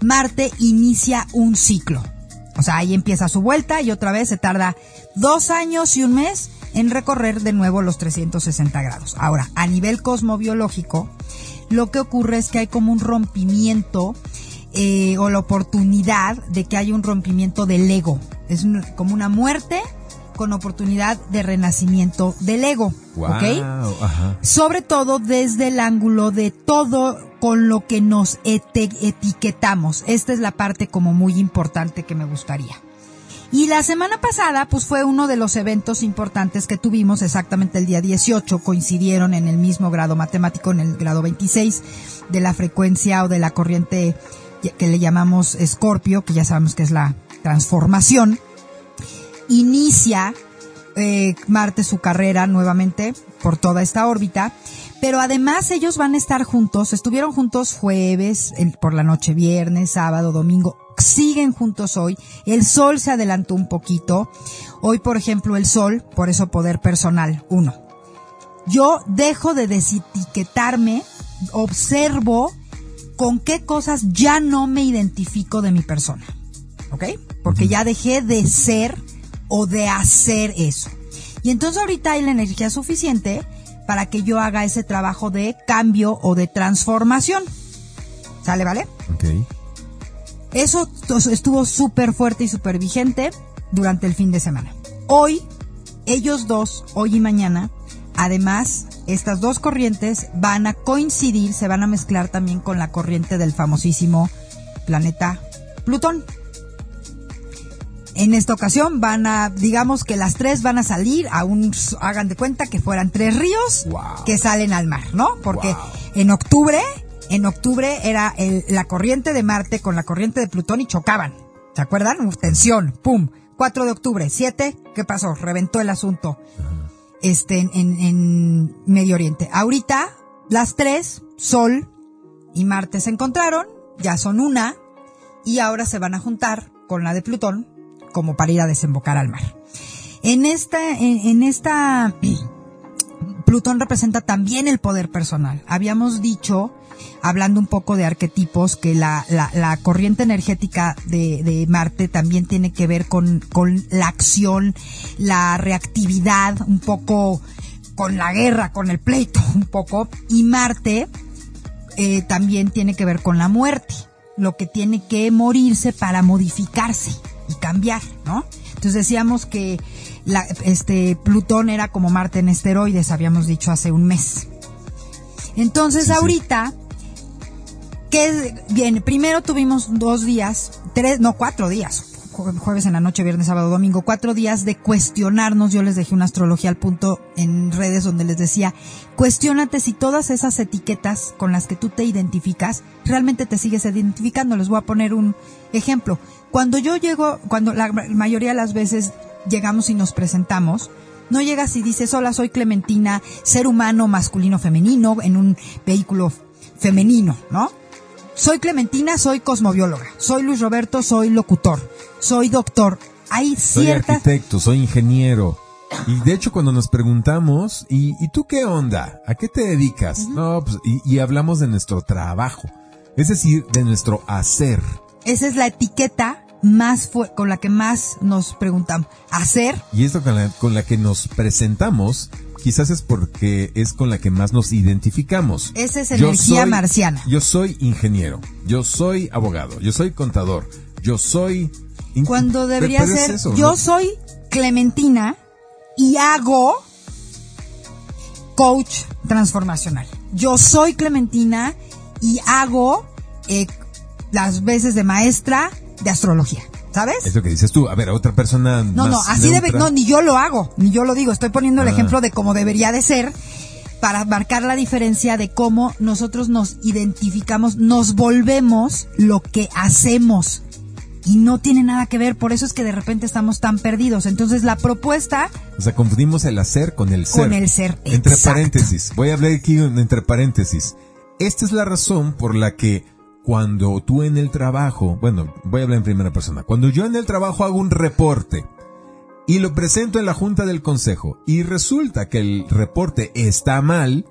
Speaker 3: Marte inicia un ciclo. O sea, ahí empieza su vuelta y otra vez se tarda dos años y un mes en recorrer de nuevo los 360 grados. Ahora, a nivel cosmobiológico, lo que ocurre es que hay como un rompimiento eh, o la oportunidad de que haya un rompimiento del ego. Es como una muerte con oportunidad de renacimiento del ego. Sobre todo desde el ángulo de todo con lo que nos etiquetamos. Esta es la parte como muy importante que me gustaría. Y la semana pasada, pues fue uno de los eventos importantes que tuvimos, exactamente el día 18, coincidieron en el mismo grado matemático, en el grado 26 de la frecuencia o de la corriente que le llamamos Escorpio, que ya sabemos que es la transformación. Inicia eh, Marte su carrera nuevamente por toda esta órbita, pero además ellos van a estar juntos, estuvieron juntos jueves, por la noche viernes, sábado, domingo, siguen juntos hoy. El sol se adelantó un poquito. Hoy, por ejemplo, el sol, por eso poder personal, uno. Yo dejo de desetiquetarme, observo con qué cosas ya no me identifico de mi persona. ¿Ok? Porque ya dejé de ser o de hacer eso. Y entonces ahorita hay la energía suficiente para que yo haga ese trabajo de cambio o de transformación. ¿Sale, vale?
Speaker 2: Ok.
Speaker 3: Eso estuvo súper fuerte y súper vigente durante el fin de semana. Hoy, ellos dos, hoy y mañana, además, estas dos corrientes van a coincidir, se van a mezclar también con la corriente del famosísimo planeta Plutón. En esta ocasión van a, digamos que las tres van a salir a un, hagan de cuenta que fueran tres ríos que salen al mar, ¿no? Porque en octubre en octubre era la corriente de Marte con la corriente de Plutón y chocaban. ¿Se acuerdan? Tensión, pum. 4 de octubre, 7, ¿qué pasó? Reventó el asunto este, en, en Medio Oriente. Ahorita, las tres, Sol y Marte se encontraron, ya son una, y ahora se van a juntar con la de Plutón como para ir a desembocar al mar. En esta, en esta, Plutón representa también el poder personal. Habíamos dicho hablando un poco de arquetipos, que la, la, corriente energética de, de, Marte también tiene que ver con, con la acción, la reactividad, un poco con la guerra, con el pleito, un poco. Y Marte eh, también tiene que ver con la muerte, lo que tiene que morirse para modificarse y cambiar, ¿no? Entonces decíamos que la, este Plutón era como Marte en esteroides, habíamos dicho hace un mes. Entonces ahorita que bien, primero tuvimos dos días, tres, no, cuatro días, jueves en la noche, viernes, sábado, domingo, cuatro días de cuestionarnos. Yo les dejé una astrología al punto en redes donde les decía, cuestionate si todas esas etiquetas con las que tú te identificas, realmente te sigues identificando. Les voy a poner un ejemplo. Cuando yo llego, cuando la mayoría de las veces llegamos y nos presentamos, no llegas y dices, hola, soy Clementina, ser humano masculino femenino en un vehículo femenino, ¿no? Soy Clementina, soy cosmobióloga. Soy Luis Roberto, soy locutor. Soy doctor. Hay ciertas...
Speaker 2: Soy arquitecto, soy ingeniero. Y de hecho cuando nos preguntamos, ¿y, tú qué onda? ¿A qué te dedicas? No, pues, y, hablamos de nuestro trabajo. Es decir, de nuestro hacer.
Speaker 3: Esa es la etiqueta más con la que más nos preguntamos. Hacer.
Speaker 2: Y esto con la, con la que nos presentamos quizás es porque es con la que más nos identificamos.
Speaker 3: Esa es energía marciana.
Speaker 2: Yo soy ingeniero, yo soy abogado, yo soy contador, yo soy...
Speaker 3: Cuando debería ser, yo soy Clementina y hago coach transformacional. Yo soy Clementina y hago eh, las veces de maestra de astrología. ¿Sabes?
Speaker 2: Es lo que dices tú. A ver, a otra persona.
Speaker 3: No, no, así debe. No, ni yo lo hago, ni yo lo digo. Estoy poniendo el ah. ejemplo de cómo debería de ser para marcar la diferencia de cómo nosotros nos identificamos, nos volvemos lo que hacemos. Y no tiene nada que ver, por eso es que de repente estamos tan perdidos. Entonces la propuesta...
Speaker 2: O sea, confundimos el hacer con el ser.
Speaker 3: Con el ser.
Speaker 2: Entre paréntesis, voy a hablar aquí entre paréntesis. Esta es la razón por la que cuando tú en el trabajo, bueno, voy a hablar en primera persona, cuando yo en el trabajo hago un reporte y lo presento en la junta del consejo y resulta que el reporte está mal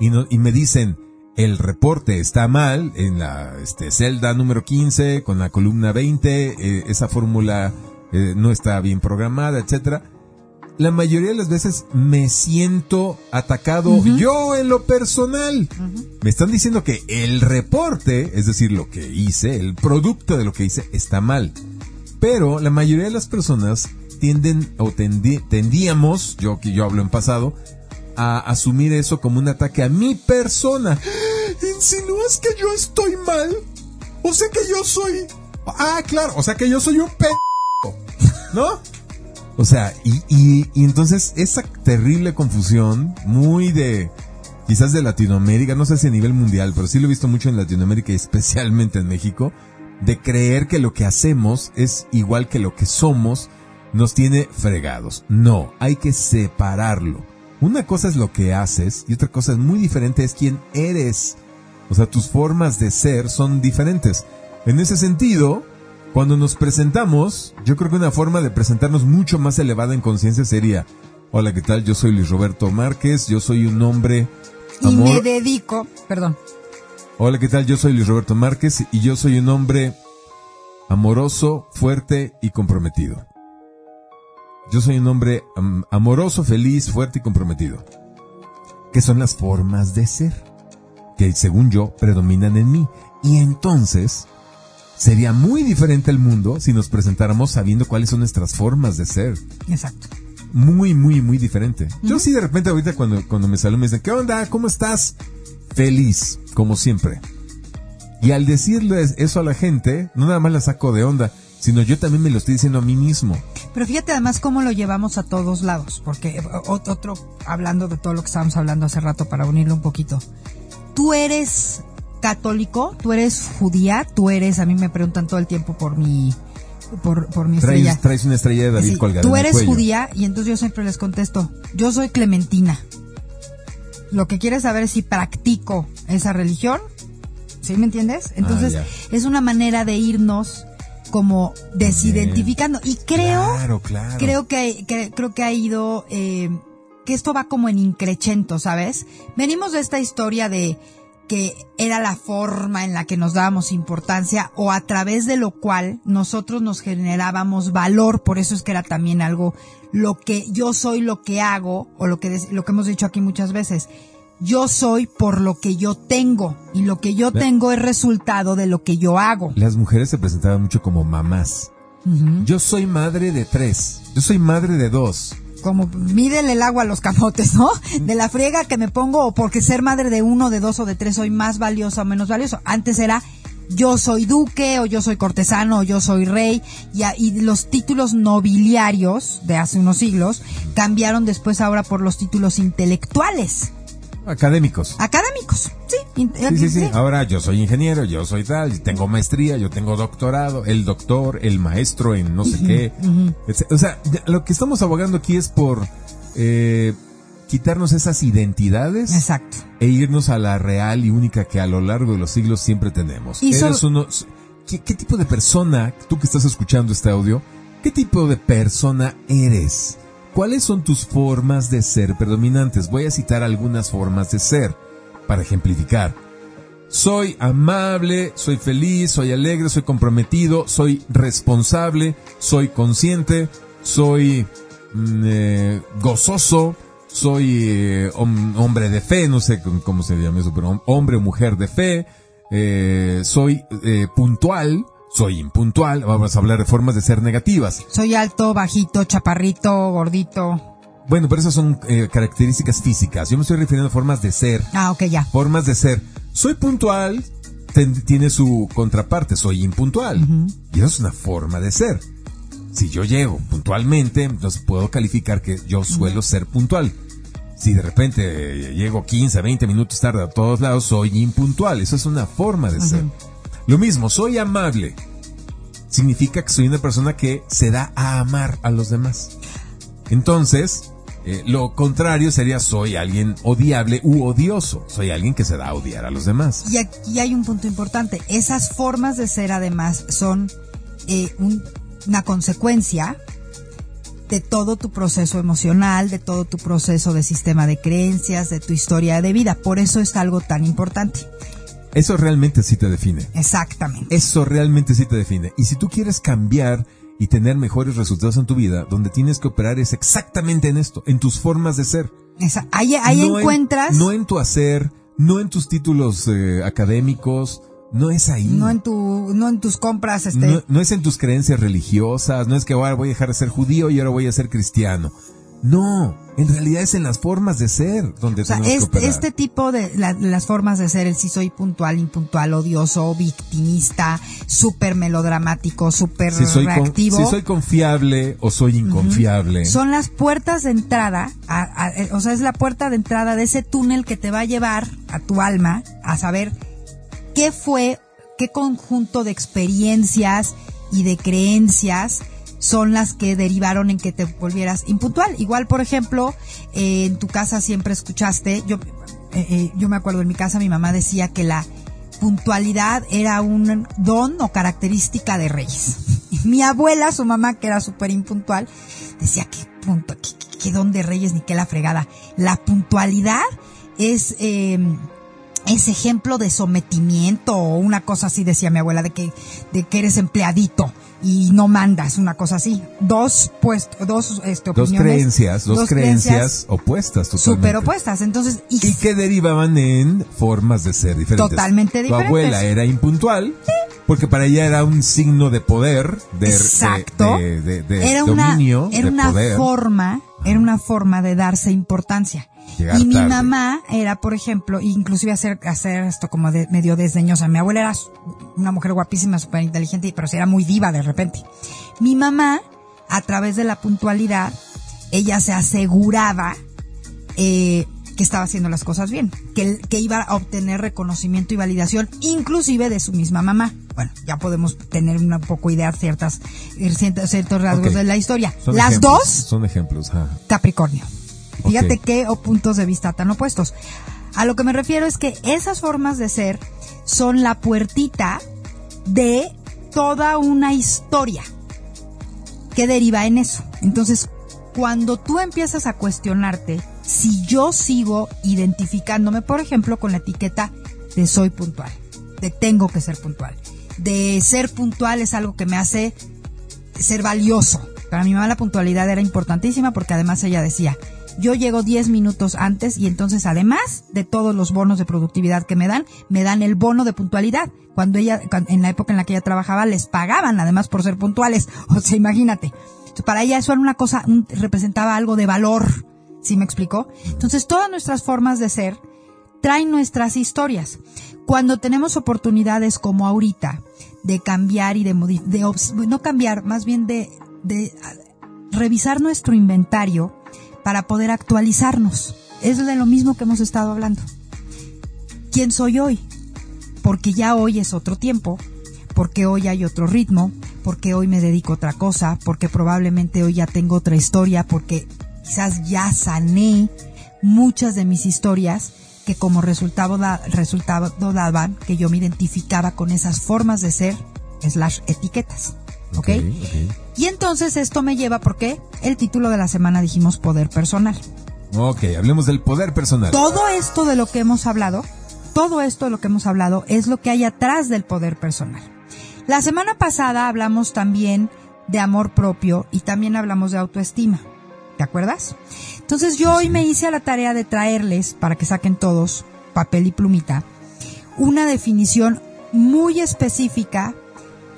Speaker 2: y, no, y me dicen, el reporte está mal en la este, celda número 15 con la columna 20, eh, esa fórmula eh, no está bien programada, etcétera. La mayoría de las veces me siento atacado yo en lo personal. Me están diciendo que el reporte, es decir, lo que hice, el producto de lo que hice, está mal. Pero la mayoría de las personas tienden o tendíamos, yo que yo hablo en pasado, a asumir eso como un ataque a mi persona. ¿Insinúas que yo estoy mal? O sea que yo soy... Ah, claro, o sea que yo soy un p... ¿No? O sea, y, y, y entonces esa terrible confusión, muy de, quizás de Latinoamérica, no sé si a nivel mundial, pero sí lo he visto mucho en Latinoamérica y especialmente en México, de creer que lo que hacemos es igual que lo que somos, nos tiene fregados. No, hay que separarlo. Una cosa es lo que haces y otra cosa es muy diferente es quién eres. O sea, tus formas de ser son diferentes. En ese sentido, cuando nos presentamos, yo creo que una forma de presentarnos mucho más elevada en conciencia sería, hola, ¿qué tal? Yo soy Luis Roberto Márquez, yo soy un hombre...
Speaker 3: Y me dedico, perdón.
Speaker 2: Hola, ¿qué tal? Yo soy Luis Roberto Márquez y yo soy un hombre amoroso, fuerte y comprometido. Yo soy un hombre amoroso, feliz, fuerte y comprometido. ¿Qué son las formas de ser? Que según yo predominan en mí. Y entonces sería muy diferente el mundo si nos presentáramos sabiendo cuáles son nuestras formas de ser.
Speaker 3: Exacto.
Speaker 2: Muy, muy, muy diferente. Yo sí de repente ahorita cuando, cuando me saludan me dicen, ¿qué onda? ¿Cómo estás? Feliz, como siempre. Y al decirles eso a la gente, no nada más la saco de onda, sino yo también me lo estoy diciendo a mí mismo.
Speaker 3: Pero fíjate además cómo lo llevamos a todos lados, porque otro, hablando de todo lo que estábamos hablando hace rato para unirlo un poquito, tú eres católico, tú eres judía, tú eres, a mí me preguntan todo el tiempo por mi por, por mi estrella.
Speaker 2: Traes una estrella de David colgada.
Speaker 3: Tú eres judía y entonces yo siempre les contesto, yo soy clementina. Lo que quieres saber es si practico esa religión, ¿sí me entiendes? Entonces
Speaker 2: Ah,
Speaker 3: es una manera de irnos como desidentificando y creo
Speaker 2: Claro, claro.
Speaker 3: creo que, que- creo que ha ido eh, que esto va como en increchento sabes venimos de esta historia de que era la forma en la que nos dábamos importancia o a través de lo cual nosotros nos generábamos valor por eso es que era también algo lo que yo soy lo que hago o lo que lo que hemos dicho aquí muchas veces yo soy por lo que yo tengo y lo que yo tengo es resultado de lo que yo hago
Speaker 2: Las mujeres se presentaban mucho como mamás. Yo soy madre de tres. Yo soy madre de dos.
Speaker 3: Como mídele el agua a los camotes, ¿no? De la friega que me pongo o porque ser madre de uno, de dos o de tres soy más valiosa o menos valioso. Antes era yo soy duque o yo soy cortesano o yo soy rey y, y los títulos nobiliarios de hace unos siglos cambiaron después ahora por los títulos intelectuales,
Speaker 2: Académicos.
Speaker 3: académicos, sí.
Speaker 2: Sí, sí, sí.
Speaker 3: sí.
Speaker 2: Ahora yo soy ingeniero, yo soy tal, tengo maestría, yo tengo doctorado, el doctor, el maestro en no sé qué. O sea, lo que estamos abogando aquí es por eh, quitarnos esas identidades
Speaker 3: Exacto.
Speaker 2: e irnos a la real y única que a lo largo de los siglos siempre tenemos.
Speaker 3: Y
Speaker 2: Eres uno, ¿qué, qué tipo de persona, tú que estás escuchando este audio, qué tipo de persona eres? ¿Cuáles son tus formas de ser predominantes? Voy a citar algunas formas de ser para ejemplificar. Soy amable, soy feliz, soy alegre, soy comprometido, soy responsable, soy consciente, soy mm, eh, gozoso, soy eh, hom- hombre de fe, no sé cómo- se llama eso, pero hom- hombre o mujer de fe, eh, soy eh, puntual, soy impuntual, vamos a hablar de formas de ser negativas.
Speaker 3: Soy alto, bajito, chaparrito, gordito.
Speaker 2: Bueno, pero esas son eh, características físicas. Yo me estoy refiriendo a formas de ser.
Speaker 3: Ah, ok, ya.
Speaker 2: Formas de ser. Soy puntual, ten- tiene su contraparte, soy impuntual. Y eso es una forma de ser. Si yo llego puntualmente, entonces puedo calificar que yo suelo ser puntual. Si de repente eh, llego 15, 20 minutos tarde a todos lados, soy impuntual. Eso es una forma de ser. Lo mismo, soy amable. Significa que soy una persona que se da a amar a los demás. Entonces, eh, lo contrario sería soy alguien odiable u odioso. Soy alguien que se da a odiar a los demás.
Speaker 3: Y aquí hay un punto importante. Esas formas de ser además son eh, un- una consecuencia de todo tu proceso emocional, de todo tu proceso de sistema de creencias, de tu historia de vida. Por eso es algo tan importante.
Speaker 2: Eso realmente sí te define.
Speaker 3: Exactamente.
Speaker 2: Eso realmente sí te define. Y si tú quieres cambiar y tener mejores resultados en tu vida, donde tienes que operar es exactamente en esto, en tus formas de ser.
Speaker 3: Esa- ahí ahí
Speaker 2: No en-
Speaker 3: encuentras,
Speaker 2: no en tu hacer, no en tus títulos eh, académicos, no es ahí.
Speaker 3: no en tu, no en tus compras, este,
Speaker 2: No, no es en tus creencias religiosas, no es que ahora voy a dejar de ser judío y ahora voy a ser cristiano. No, en realidad es en las formas de ser donde
Speaker 3: O sea,
Speaker 2: tenemos
Speaker 3: este, este tipo de la- las formas de ser, el si soy puntual, impuntual, odioso, victimista, súper melodramático, súper
Speaker 2: si soy, con-
Speaker 3: reactivo,
Speaker 2: si soy confiable o soy inconfiable.
Speaker 3: son las puertas de entrada, a- a- eh, o sea, es la puerta de entrada de ese túnel que te va a llevar a tu alma a saber qué fue, qué conjunto de experiencias y de creencias son las que derivaron en que te volvieras impuntual. Igual, por ejemplo, eh, en tu casa siempre escuchaste, yo, eh, eh, yo me acuerdo en mi casa mi mamá decía que la puntualidad era un don o característica de reyes. Mi abuela, su mamá, que era súper impuntual, decía que punto, qué don de reyes ni qué la fregada. La puntualidad es, eh, es ejemplo de sometimiento o una cosa así, decía mi abuela, de que, de que eres empleadito y no mandas, una cosa así. Dos, pues, dos, este,
Speaker 2: dos
Speaker 3: opiniones.
Speaker 2: creencias, dos, creencias, opuestas totalmente.
Speaker 3: súper opuestas. Entonces, y,
Speaker 2: Y que derivaban en formas de ser diferentes.
Speaker 3: Totalmente
Speaker 2: Tu
Speaker 3: diferentes.
Speaker 2: abuela era impuntual, porque para ella era un signo de poder, de,
Speaker 3: Exacto.
Speaker 2: de, de- de
Speaker 3: era una,
Speaker 2: dominio,
Speaker 3: era
Speaker 2: de
Speaker 3: una
Speaker 2: poder.
Speaker 3: forma, era una forma de darse importancia.
Speaker 2: Llegar
Speaker 3: y mi
Speaker 2: tarde.
Speaker 3: mamá era, por ejemplo, inclusive hacer, hacer esto como de, medio desdeñosa. Mi abuela era una mujer guapísima, súper inteligente, pero sí era muy diva de repente. Mi mamá, a través de la puntualidad, ella se aseguraba eh, que estaba haciendo las cosas bien, que, que iba a obtener reconocimiento y validación, inclusive de su misma mamá. Bueno, ya podemos tener una poco idea ciertas, ciertos, rasgos de la historia.
Speaker 2: Son
Speaker 3: Las
Speaker 2: ejemplos,
Speaker 3: dos,
Speaker 2: Son ejemplos.
Speaker 3: Capricornio. Fíjate qué o puntos de vista tan opuestos. A lo que me refiero es que esas formas de ser son la puertita de toda una historia que deriva en eso. Entonces, cuando tú empiezas a cuestionarte si yo sigo identificándome, por ejemplo, con la etiqueta de soy puntual, de tengo que ser puntual, de ser puntual es algo que me hace ser valioso. Para mi mamá la puntualidad era importantísima porque además ella decía, yo llego 10 minutos antes y entonces además de todos los bonos de productividad que me dan, me dan el bono de puntualidad. Cuando ella, en la época en la que ella trabajaba, les pagaban además por ser puntuales. O sea, imagínate. Para ella eso era una cosa, representaba algo de valor. ¿Sí me explicó? Entonces todas nuestras formas de ser traen nuestras historias. Cuando tenemos oportunidades como ahorita de cambiar y de, de no cambiar, más bien de, de revisar nuestro inventario para poder actualizarnos. Es de lo mismo que hemos estado hablando. ¿Quién soy hoy? Porque ya hoy es otro tiempo, porque hoy hay otro ritmo, porque hoy me dedico a otra cosa, porque probablemente hoy ya tengo otra historia, porque quizás ya sané muchas de mis historias que como resultado, da- resultado daban que yo me identificaba con esas formas de ser slash etiquetas. ¿Ok?
Speaker 2: ok.
Speaker 3: Y entonces esto me lleva, porque el título de la semana dijimos poder personal.
Speaker 2: Ok, hablemos del poder personal.
Speaker 3: Todo esto de lo que hemos hablado, todo esto de lo que hemos hablado es lo que hay atrás del poder personal. La semana pasada hablamos también de amor propio y también hablamos de autoestima. ¿Te acuerdas? Entonces yo hoy me hice a la tarea de traerles, para que saquen todos papel y plumita, una definición muy específica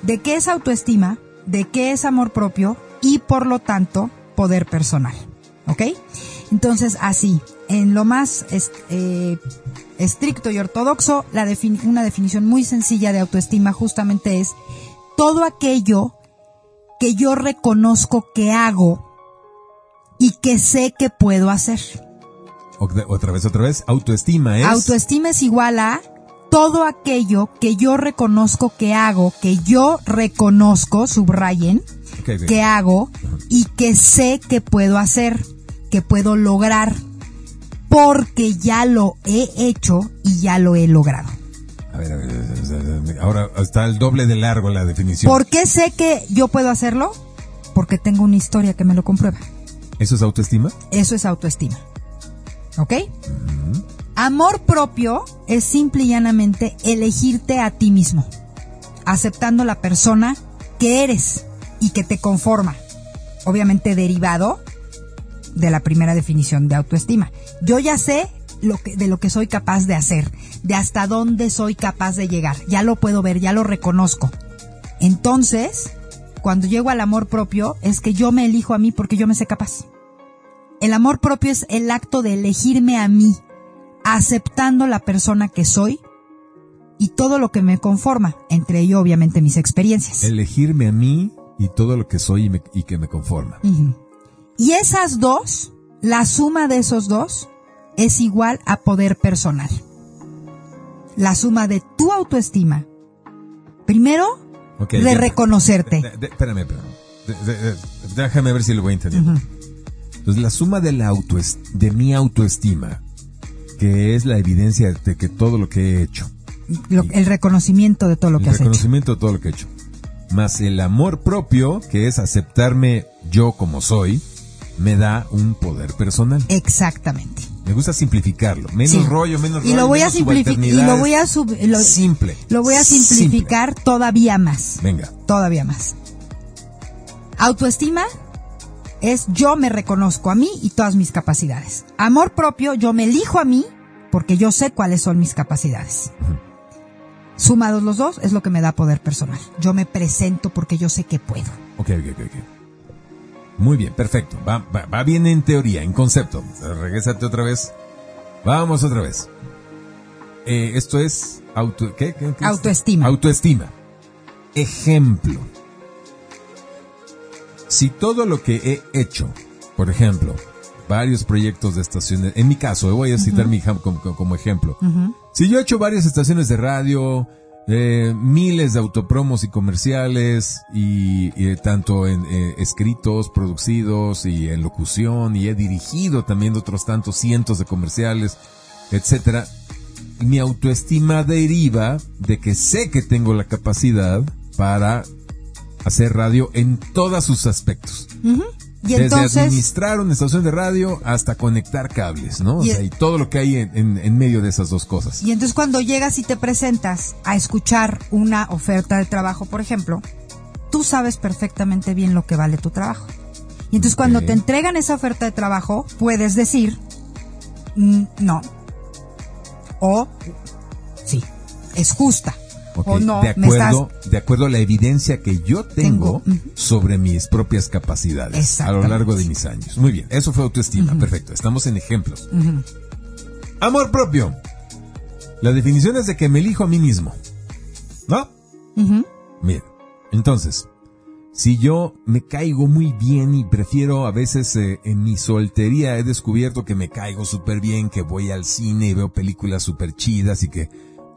Speaker 3: de qué es autoestima, de qué es amor propio y por lo tanto poder personal. ¿Ok? Entonces así, en lo más eh, estricto y ortodoxo, la defini- una definición muy sencilla de autoestima justamente es todo aquello que yo reconozco que hago y que sé que puedo hacer.
Speaker 2: Otra vez, otra vez. Autoestima es.
Speaker 3: Autoestima es igual a todo aquello que yo reconozco que hago, que yo reconozco, subrayen, que hago y que sé que puedo hacer, que puedo lograr, porque ya lo he hecho y ya lo he logrado.
Speaker 2: A ver, a ver, a ver, Ahora está el doble de largo la definición.
Speaker 3: ¿Por qué sé que yo puedo hacerlo? porque tengo una historia que me lo comprueba.
Speaker 2: ¿Eso es autoestima?
Speaker 3: Eso es autoestima. ¿Ok? Amor propio es simple y llanamente elegirte a ti mismo, aceptando la persona que eres y que te conforma. Obviamente derivado de la primera definición de autoestima. Yo ya sé lo que, de lo que soy capaz de hacer, de hasta dónde soy capaz de llegar. Ya lo puedo ver, ya lo reconozco. Entonces, cuando llego al amor propio, es que yo me elijo a mí porque yo me sé capaz. El amor propio es el acto de elegirme a mí, aceptando la persona que soy y todo lo que me conforma, entre ello obviamente mis experiencias.
Speaker 2: Elegirme a mí y todo lo que soy y, me- y que me conforma.
Speaker 3: Y esas dos, la suma de esos dos, es igual a poder personal. La suma de tu autoestima, primero,
Speaker 2: Ok,
Speaker 3: de
Speaker 2: ya.
Speaker 3: reconocerte.
Speaker 2: De- de- espérame, espérame. De- déjame ver si lo voy a entender. Entonces, la suma de, la autoest- de mi autoestima, que es la evidencia de que todo lo que he hecho,
Speaker 3: Lo- el reconocimiento de todo lo
Speaker 2: el
Speaker 3: que has hecho.
Speaker 2: reconocimiento de todo lo que he hecho, más el amor propio, que es aceptarme yo como soy, me da un poder personal.
Speaker 3: Exactamente.
Speaker 2: Me gusta simplificarlo. Menos
Speaker 3: Sí.
Speaker 2: rollo, menos
Speaker 3: Y
Speaker 2: rollo,
Speaker 3: lo voy a simplificar. Y lo voy a sub- lo,
Speaker 2: Simple.
Speaker 3: lo voy a simplificar todavía más.
Speaker 2: Venga.
Speaker 3: Todavía más. Autoestima es yo me reconozco a mí y todas mis capacidades. Amor propio, yo me elijo a mí porque yo sé cuáles son mis capacidades. Sumados los dos es lo que me da poder personal. Yo me presento porque yo sé que puedo.
Speaker 2: Ok, ok, ok, ok. Muy bien, perfecto. Va, va, va bien en teoría, en concepto. Regrésate otra vez. Vamos otra vez. Eh, esto es auto, ¿qué? ¿Qué- qué es?
Speaker 3: Autoestima.
Speaker 2: Autoestima. Ejemplo. Si todo lo que he hecho, por ejemplo, varios proyectos de estaciones, en mi caso, eh, voy a citar mi como, como ejemplo. Si yo he hecho varias estaciones de radio, eh, miles de autopromos y comerciales, y, tanto en eh, escritos, producidos y en locución, y he dirigido también otros tantos cientos de comerciales, etcétera. Mi autoestima deriva de que sé que tengo la capacidad para hacer radio en todos sus aspectos.
Speaker 3: Y
Speaker 2: Desde
Speaker 3: entonces,
Speaker 2: administrar una estación de radio hasta conectar cables, ¿no? O
Speaker 3: Y-
Speaker 2: sea, y todo lo que hay en, en- en medio de esas dos cosas.
Speaker 3: y entonces cuando llegas y te presentas a escuchar una oferta de trabajo, por ejemplo, tú sabes perfectamente bien lo que vale tu trabajo. Y entonces cuando te entregan esa oferta de trabajo, puedes decir, "Mm, no. O, sí, es justa.
Speaker 2: Ok,
Speaker 3: o no,
Speaker 2: de
Speaker 3: estás...
Speaker 2: acuerdo, de acuerdo a la evidencia que yo tengo, sobre mis propias capacidades a lo largo de mis años. Muy bien, eso fue autoestima, perfecto. Estamos en ejemplos. Amor propio. La definición es de que me elijo a mí mismo. ¿No?
Speaker 3: Ujú.
Speaker 2: Bien, entonces, si yo me caigo muy bien y prefiero a veces eh, en mi soltería he descubierto que me caigo súper bien, que voy al cine y veo películas súper chidas y que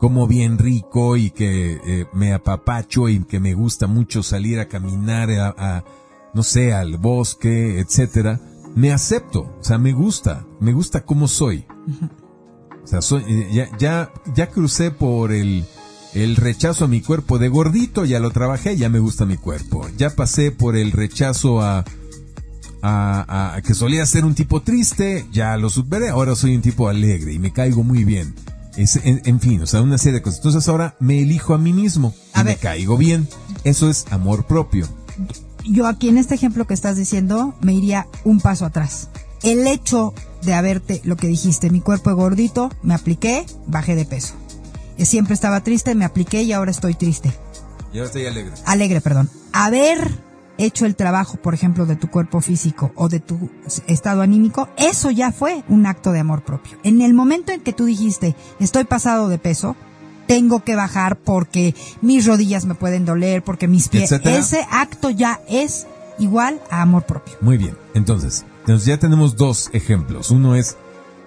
Speaker 2: como bien rico y que eh, me apapacho y que me gusta mucho salir a caminar a, no sé, al bosque, etcétera, me acepto, o sea, me gusta, me gusta como soy. O sea, soy, eh, ya, ya, ya crucé por el, el rechazo a mi cuerpo de gordito, ya lo trabajé, ya me gusta mi cuerpo. Ya pasé por el rechazo a, a, a que solía ser un tipo triste, ya lo superé, ahora soy un tipo alegre y me caigo muy bien. Es, en, en fin, o sea, una serie de cosas. Entonces ahora me elijo a mí mismo y
Speaker 3: A
Speaker 2: me
Speaker 3: ver.
Speaker 2: caigo bien. Eso es amor propio.
Speaker 3: yo aquí en este ejemplo que estás diciendo me iría un paso atrás. El hecho de haberte, lo que dijiste, mi cuerpo es gordito, me apliqué, bajé de peso. Eh, Siempre estaba triste, me apliqué y ahora estoy triste.
Speaker 2: Y ahora estoy alegre.
Speaker 3: Alegre, perdón. Haber hecho el trabajo, por ejemplo, de tu cuerpo físico o de tu estado anímico, eso ya fue un acto de amor propio. En el momento en que tú dijiste, estoy pasado de peso, tengo que bajar porque mis rodillas me pueden doler, porque mis pies, ese acto ya es igual a amor propio.
Speaker 2: Muy bien. Entonces, entonces ya tenemos dos ejemplos. Uno es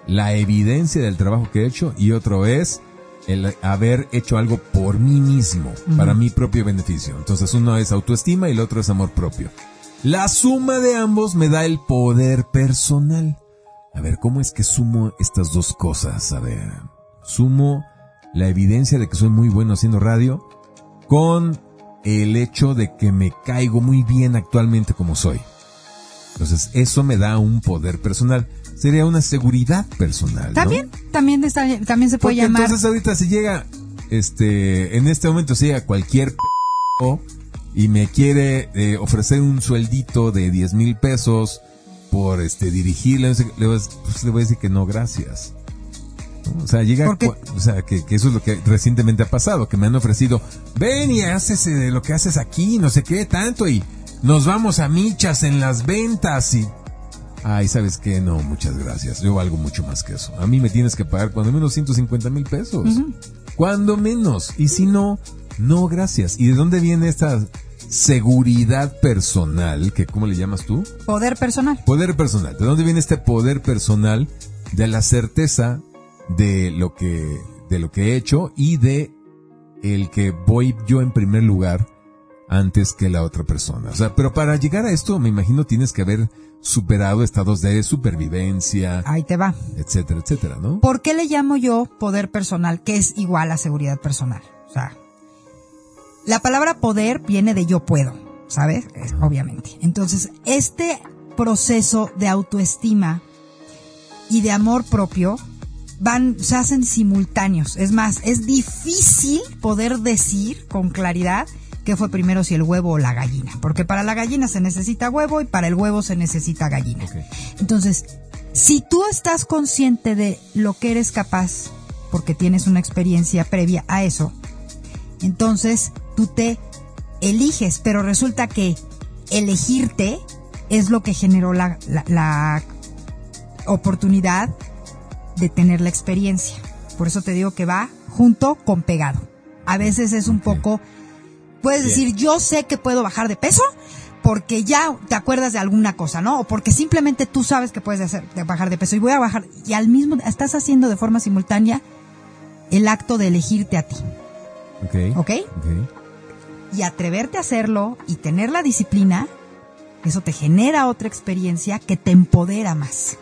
Speaker 2: la evidencia del trabajo que he hecho y otro es el haber hecho algo por mí mismo, para mi propio beneficio. Entonces uno es autoestima y el otro es amor propio. La suma de ambos me da el poder personal. A ver, ¿cómo es que sumo estas dos cosas? A ver, sumo la evidencia de que soy muy bueno haciendo radio con el hecho de que me caigo muy bien actualmente como soy. Entonces, eso me da un poder personal. Sería una seguridad personal. ¿no?
Speaker 3: También, también, está, también se puede
Speaker 2: Porque
Speaker 3: llamar.
Speaker 2: entonces ahorita si llega, este, en este momento si llega cualquier p y me quiere eh, ofrecer un sueldito de 10 mil pesos por este dirigirle, le, voy a- pues, le voy a decir que no, gracias. O sea, llega, o sea, que, que eso es lo que recientemente ha pasado, que me han ofrecido, ven y haces eh, lo que haces aquí, no sé qué, tanto, y nos vamos a michas en las ventas y Ay, ¿sabes qué? No, muchas gracias. Yo valgo mucho más que eso. A mí me tienes que pagar cuando menos 150 mil pesos. Cuando menos. Y si no, no, gracias. ¿Y de dónde viene esta seguridad personal? Que, ¿Cómo le llamas tú?
Speaker 3: Poder personal.
Speaker 2: Poder personal. ¿De dónde viene este poder personal de la certeza de lo que, de lo que he hecho y de el que voy yo en primer lugar antes que la otra persona? O sea, pero para llegar a esto, me imagino tienes que haber superado estados de supervivencia,
Speaker 3: Ahí te va.
Speaker 2: etcétera, etcétera, ¿no?
Speaker 3: ¿Por qué le llamo yo poder personal, que es igual a seguridad personal? O sea, la palabra poder viene de yo puedo, ¿sabes? Es- Obviamente. Entonces, este proceso de autoestima y de amor propio van, se hacen simultáneos. Es más, es difícil poder decir con claridad qué fue primero si el huevo o la gallina. Porque para la gallina se necesita huevo y para el huevo se necesita gallina. Entonces, si tú estás consciente de lo que eres capaz, porque tienes una experiencia previa a eso, entonces tú te eliges, pero resulta que elegirte es lo que generó la, la- la oportunidad de tener la experiencia. Por eso te digo que va junto con pegado. A veces es un poco, puedes
Speaker 2: Bien.
Speaker 3: decir, yo sé que puedo bajar de peso porque ya te acuerdas de alguna cosa, ¿no? O porque simplemente tú sabes que puedes hacer, de bajar de peso y voy a bajar. Y al mismo, estás haciendo de forma simultánea el acto de elegirte a ti,
Speaker 2: Ok.
Speaker 3: ¿ok?
Speaker 2: Ok.
Speaker 3: y atreverte a hacerlo y tener la disciplina, eso te genera otra experiencia que te empodera más.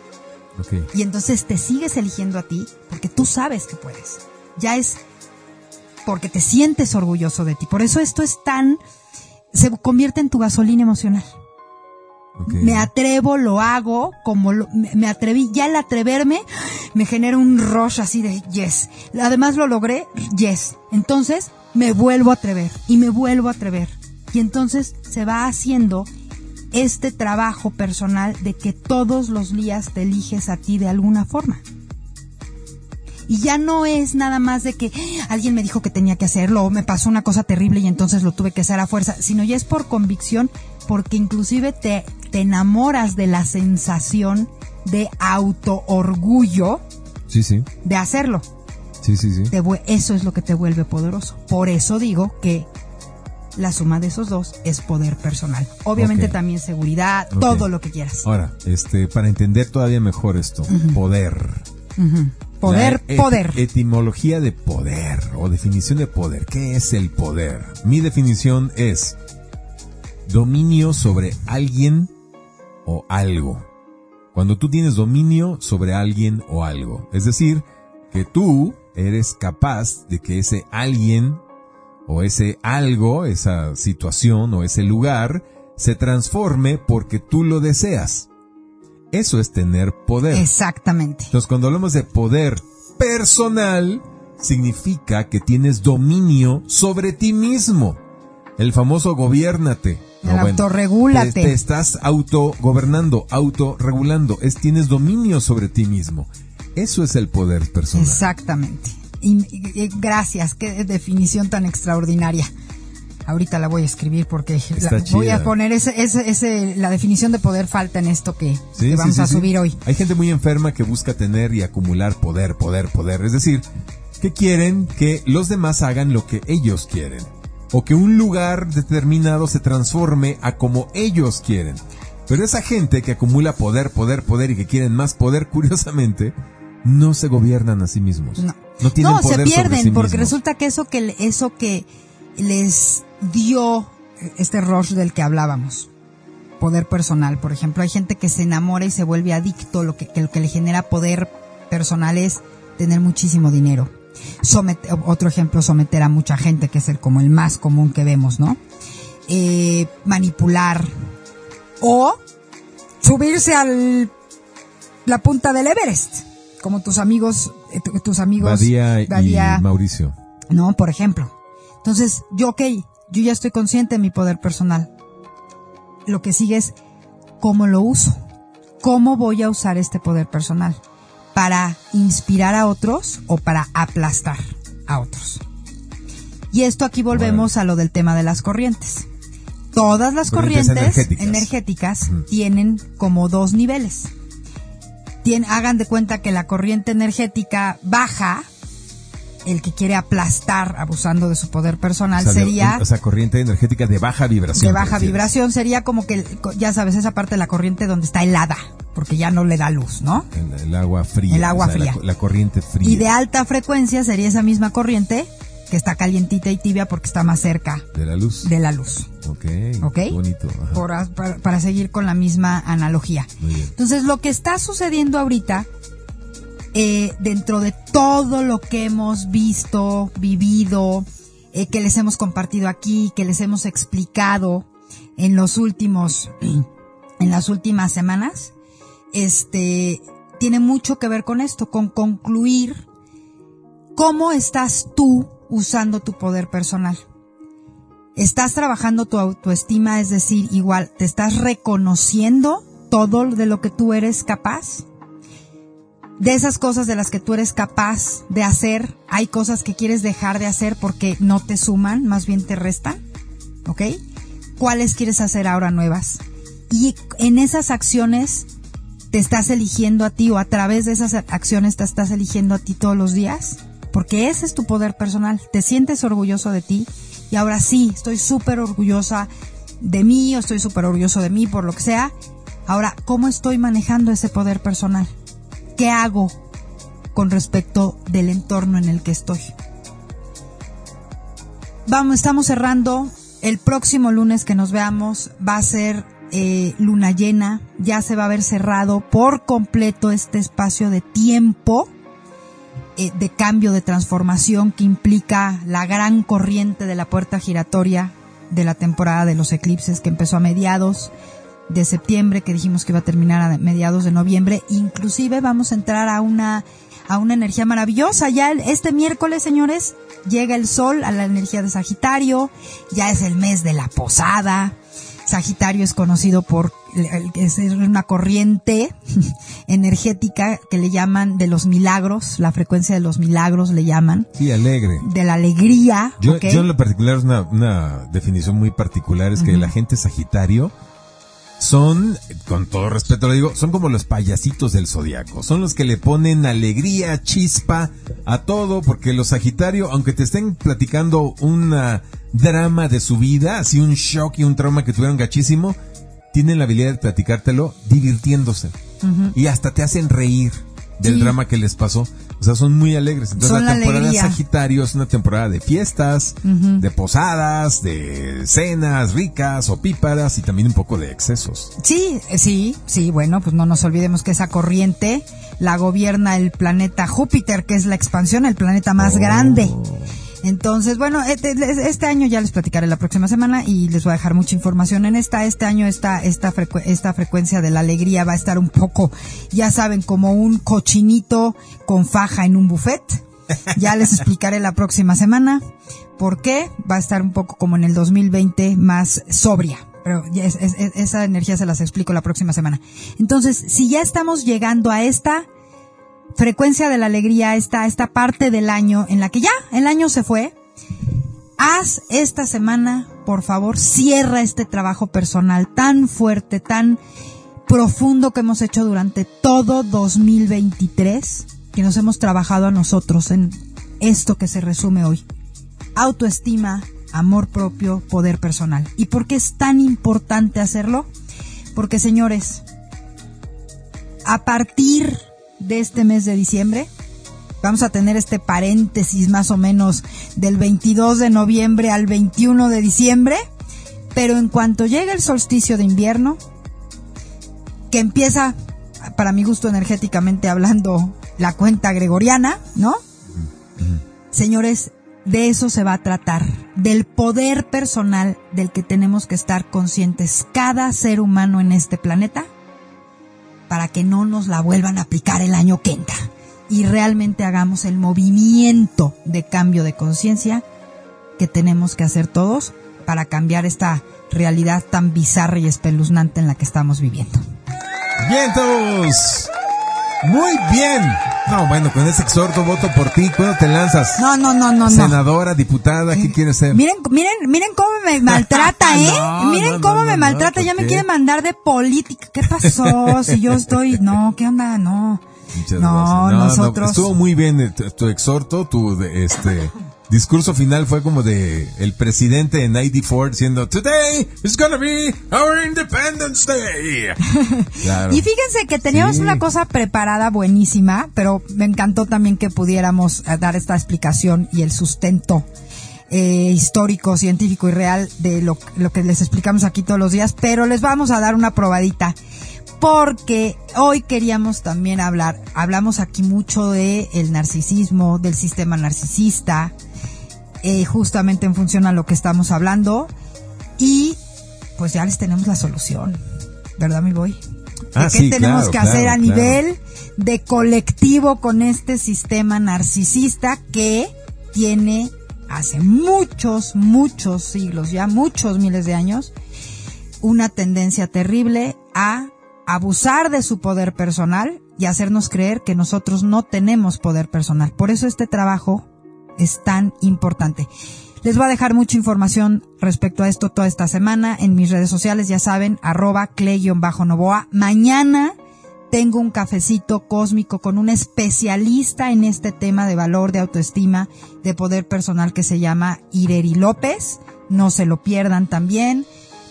Speaker 2: Ok.
Speaker 3: Y entonces te sigues eligiendo a ti porque tú sabes que puedes. Ya es porque te sientes orgulloso de ti. Por eso esto es tan, se convierte en tu gasolina emocional. Me atrevo, lo hago, como lo- me me atreví, ya el atreverme me genera un rush así de yes. Además lo logré, yes. Entonces me vuelvo a atrever y me vuelvo a atrever. Y entonces se va haciendo este trabajo personal de que todos los días te eliges a ti de alguna forma. Y ya no es nada más de que "Ah, alguien me dijo que tenía que hacerlo o me pasó una cosa terrible y entonces lo tuve que hacer a fuerza, sino ya es por convicción, porque inclusive te, te enamoras de la sensación de auto-orgullo
Speaker 2: Sí, sí.
Speaker 3: de hacerlo.
Speaker 2: Sí, sí, sí.
Speaker 3: Te eso es lo que te vuelve poderoso. Por eso digo que la suma de esos dos es poder personal. Obviamente también seguridad, todo lo que quieras.
Speaker 2: Ahora, este, para entender todavía mejor esto, poder.
Speaker 3: Poder,
Speaker 2: et-
Speaker 3: poder.
Speaker 2: Etimología de poder o definición de poder. ¿Qué es el poder? Mi definición es dominio sobre alguien o algo. Cuando tú tienes dominio sobre alguien o algo. Es decir, que tú eres capaz de que ese alguien o ese algo, esa situación o ese lugar se transforme porque tú lo deseas. Eso es tener poder.
Speaker 3: Exactamente.
Speaker 2: Entonces, cuando hablamos de poder personal, significa que tienes dominio sobre ti mismo. El famoso gobiérnate.
Speaker 3: El autorregúlate.
Speaker 2: Te, te estás autogobernando, autorregulando. Es, tienes dominio sobre ti mismo. Eso es el poder personal.
Speaker 3: Exactamente. Y gracias, qué definición tan extraordinaria. Ahorita la voy a escribir porque la- voy a poner ese, ese, ese, la definición de poder falta en esto que,
Speaker 2: Sí,
Speaker 3: que
Speaker 2: sí,
Speaker 3: vamos
Speaker 2: sí,
Speaker 3: a subir hoy.
Speaker 2: Hay gente muy enferma que busca tener y acumular poder, poder, poder. Es decir, que quieren que los demás hagan lo que ellos quieren. O que un lugar determinado se transforme a como ellos quieren. Pero esa gente que acumula poder, poder, poder y que quieren más poder, curiosamente, no se gobiernan a sí mismos.
Speaker 3: No.
Speaker 2: No tienen
Speaker 3: No, se
Speaker 2: sobre
Speaker 3: pierden
Speaker 2: sí
Speaker 3: porque
Speaker 2: mismos.
Speaker 3: resulta que eso que eso que les dio este rush del que hablábamos, poder personal, por ejemplo, hay gente que se enamora y se vuelve adicto, lo que, que lo que le genera poder personal es tener muchísimo dinero. Somete- otro ejemplo, someter a mucha gente, que es el como el más común que vemos, ¿no? eh, manipular o subirse al la punta del Everest, como tus amigos, eh, tu- tus amigos
Speaker 2: Badía,
Speaker 3: Badía,
Speaker 2: y Mauricio.
Speaker 3: no, por ejemplo. Entonces, yo, ok, yo ya estoy consciente de mi poder personal. Lo que sigue es cómo lo uso. ¿Cómo voy a usar este poder personal? ¿Para inspirar a otros o para aplastar a otros? Y esto aquí volvemos a lo del tema de las corrientes. Todas las
Speaker 2: Corrientes
Speaker 3: corrientes,
Speaker 2: energéticas.
Speaker 3: energéticas tienen como dos niveles. Tien- hagan de cuenta que la corriente energética baja, el que quiere aplastar abusando de su poder personal
Speaker 2: O sea, de-
Speaker 3: sería
Speaker 2: o sea, corriente energética de baja vibración.
Speaker 3: de baja vibración, sería como que, ya sabes, esa parte de la corriente donde está helada, porque ya no le da luz, ¿no?
Speaker 2: El, el agua fría.
Speaker 3: El agua
Speaker 2: o sea, la-
Speaker 3: fría.
Speaker 2: La, corriente fría.
Speaker 3: Y de alta frecuencia sería esa misma corriente que está calientita y tibia porque está más cerca
Speaker 2: De la luz.
Speaker 3: de la luz.
Speaker 2: Ok.
Speaker 3: Ok.
Speaker 2: Bonito.
Speaker 3: Por- para, para seguir con la misma analogía.
Speaker 2: Muy bien.
Speaker 3: Entonces, lo que está sucediendo ahorita, eh, dentro de todo lo que hemos visto, vivido, eh, que les hemos compartido aquí, que les hemos explicado en los últimos, en las últimas semanas, este, tiene mucho que ver con esto, con concluir cómo estás tú usando tu poder personal. Estás trabajando tu autoestima, es decir, igual, te estás reconociendo todo de lo que tú eres capaz. De esas cosas de las que tú eres capaz de hacer, hay cosas que quieres dejar de hacer porque no te suman, más bien te restan. ¿Ok? ¿Cuáles quieres hacer ahora nuevas? Y en esas acciones te estás eligiendo a ti o a través de esas acciones te estás eligiendo a ti todos los días. Porque ese es tu poder personal. Te sientes orgulloso de ti. Y ahora sí, estoy súper orgullosa de mí o estoy súper orgulloso de mí por lo que sea. Ahora, ¿cómo estoy manejando ese poder personal? ¿Qué hago con respecto del entorno en el que estoy? Vamos, estamos cerrando. El próximo lunes que nos veamos va a ser eh, luna llena. Ya se va a haber cerrado por completo este espacio de tiempo eh, de cambio, de transformación que implica la gran corriente de la puerta giratoria de la temporada de los eclipses que empezó a mediados de septiembre, que dijimos que iba a terminar a mediados de noviembre. Inclusive vamos a entrar a una a una energía maravillosa. Ya este miércoles, señores, llega el sol a la energía de Sagitario. Ya es el mes de la posada. Sagitario es conocido por es una corriente energética que le llaman de los milagros, la frecuencia de los milagros le llaman,
Speaker 2: Sí, alegre.
Speaker 3: de la alegría.
Speaker 2: Yo, yo en lo particular, una, una definición muy particular es que la gente Sagitario son, con todo respeto lo digo, son como los payasitos del zodiaco. Son los que le ponen alegría, chispa a todo, porque los Sagitario, aunque te estén platicando una drama de su vida, así un shock y un trauma que tuvieron gachísimo, tienen la habilidad de platicártelo divirtiéndose. Y hasta te hacen reír del
Speaker 3: Sí.
Speaker 2: drama que les pasó. O sea, son muy alegres. Entonces
Speaker 3: Son
Speaker 2: la temporada
Speaker 3: alegría.
Speaker 2: Sagitario es una temporada de fiestas, de posadas, de cenas ricas o píparas y también un poco de excesos.
Speaker 3: Sí, eh, sí, sí, bueno, pues no nos olvidemos que esa corriente la gobierna el planeta Júpiter, que es la expansión, el planeta más
Speaker 2: Oh.
Speaker 3: grande. Entonces, bueno, este, este año ya les platicaré la próxima semana y les voy a dejar mucha información en esta. Este año esta, esta, esta frecuencia de la alegría va a estar un poco, ya saben, como un cochinito con faja en un buffet. Ya les explicaré la próxima semana por qué. Va a estar un poco como en el 2020 más sobria. Pero ya es- esa energía se las explico la próxima semana. Entonces, si ya estamos llegando a esta frecuencia de la alegría, esta, esta parte del año en la que ya el año se fue, haz esta semana, por favor, cierra este trabajo personal tan fuerte, tan profundo que hemos hecho durante todo 2023, que nos hemos trabajado a nosotros en esto que se resume hoy. Autoestima, amor propio, poder personal. ¿Y por qué es tan importante hacerlo? Porque, señores, a partir de este mes de diciembre, vamos a tener este paréntesis más o menos del 22 de noviembre al 21 de diciembre, pero en cuanto llegue el solsticio de invierno, que empieza, para mi gusto energéticamente hablando, la cuenta gregoriana, ¿no? Señores, de eso se va a tratar, del poder personal del que tenemos que estar conscientes cada ser humano en este planeta para que no nos la vuelvan a aplicar el año que entra y realmente hagamos el movimiento de cambio de conciencia que tenemos que hacer todos para cambiar esta realidad tan bizarra y espeluznante en la que estamos viviendo.
Speaker 2: ¡Vientos! Muy bien. No, bueno, con ese exhorto voto por ti. ¿Cuándo te lanzas?
Speaker 3: No, no, no, no, no.
Speaker 2: Senadora, diputada, ¿qué quieres ser?
Speaker 3: Miren, miren, miren cómo me maltrata, ¿eh?
Speaker 2: No,
Speaker 3: miren
Speaker 2: no,
Speaker 3: cómo
Speaker 2: no,
Speaker 3: me
Speaker 2: no,
Speaker 3: maltrata.
Speaker 2: ¿por
Speaker 3: ya me quiere mandar de política. ¿Qué pasó? si yo estoy, no, ¿qué onda? No.
Speaker 2: Muchas
Speaker 3: No,
Speaker 2: gracias.
Speaker 3: nosotros-
Speaker 2: estuvo muy bien tu, tu exhorto, tu de- este discurso final fue como de el presidente en 94 diciendo Today is gonna be our Independence Day. Claro.
Speaker 3: Y fíjense que teníamos
Speaker 2: Sí.
Speaker 3: una cosa preparada buenísima, pero me encantó también que pudiéramos eh, dar esta explicación y el sustento eh, histórico, científico y real de lo, lo que les explicamos aquí todos los días, pero les vamos a dar una probadita. Porque hoy queríamos también hablar, hablamos aquí mucho de el narcisismo, del sistema narcisista, eh, justamente en función a lo que estamos hablando, y pues ya les tenemos la solución, ¿verdad, mi boy?
Speaker 2: Ah,
Speaker 3: ¿Qué
Speaker 2: sí,
Speaker 3: tenemos
Speaker 2: claro,
Speaker 3: que hacer
Speaker 2: claro,
Speaker 3: a
Speaker 2: claro.
Speaker 3: nivel de colectivo con este sistema narcisista que tiene hace muchos, muchos siglos, ya muchos miles de años, una tendencia terrible a abusar de su poder personal y hacernos creer que nosotros no tenemos poder personal. Por eso este trabajo es tan importante. Les voy a dejar mucha información respecto a esto toda esta semana en mis redes sociales, ya saben, arroba clay-novoa. Mañana tengo un cafecito cósmico con un especialista en este tema de valor, de autoestima, de poder personal que se llama Ireri López. No se lo pierdan también,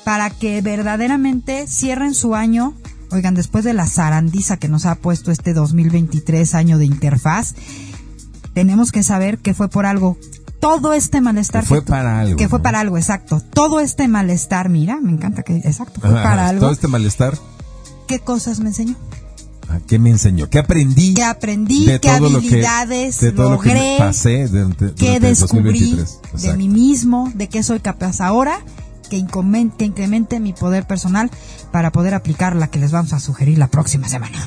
Speaker 3: para que verdaderamente cierren su año. Oigan, después de la zarandiza que nos ha puesto este 2023 año de interfaz, tenemos que saber que fue por algo. Todo este malestar
Speaker 2: Que fue
Speaker 3: tu-
Speaker 2: para algo,
Speaker 3: Que fue
Speaker 2: ¿no?
Speaker 3: para algo, exacto. Todo este malestar, mira, me encanta que, exacto, fue
Speaker 2: Ajá,
Speaker 3: para algo.
Speaker 2: Todo este malestar,
Speaker 3: ¿Qué cosas me enseñó?
Speaker 2: ¿a ¿qué me enseñó? ¿Qué aprendí?
Speaker 3: ¿Qué aprendí?
Speaker 2: de
Speaker 3: ¿Qué
Speaker 2: lo que-
Speaker 3: habilidades
Speaker 2: de todo lo que
Speaker 3: logré?
Speaker 2: pasé durante,
Speaker 3: ¿Qué
Speaker 2: durante el
Speaker 3: descubrí
Speaker 2: 2023.
Speaker 3: de mí mismo? ¿De qué soy capaz ahora? Que, incomen- que incremente mi poder personal para poder aplicar la que les vamos a sugerir la próxima semana.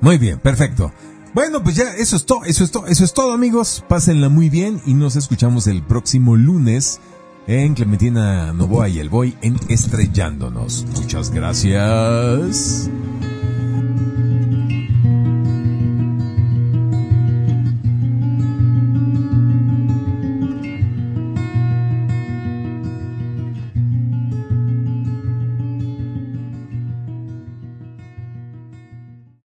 Speaker 2: Muy bien, perfecto. Bueno, pues ya eso es todo, eso es todo, eso es todo, amigos. Pásenla muy bien y nos escuchamos el próximo lunes en Clementina Novoa y el Boy en Estrellándonos. Muchas gracias.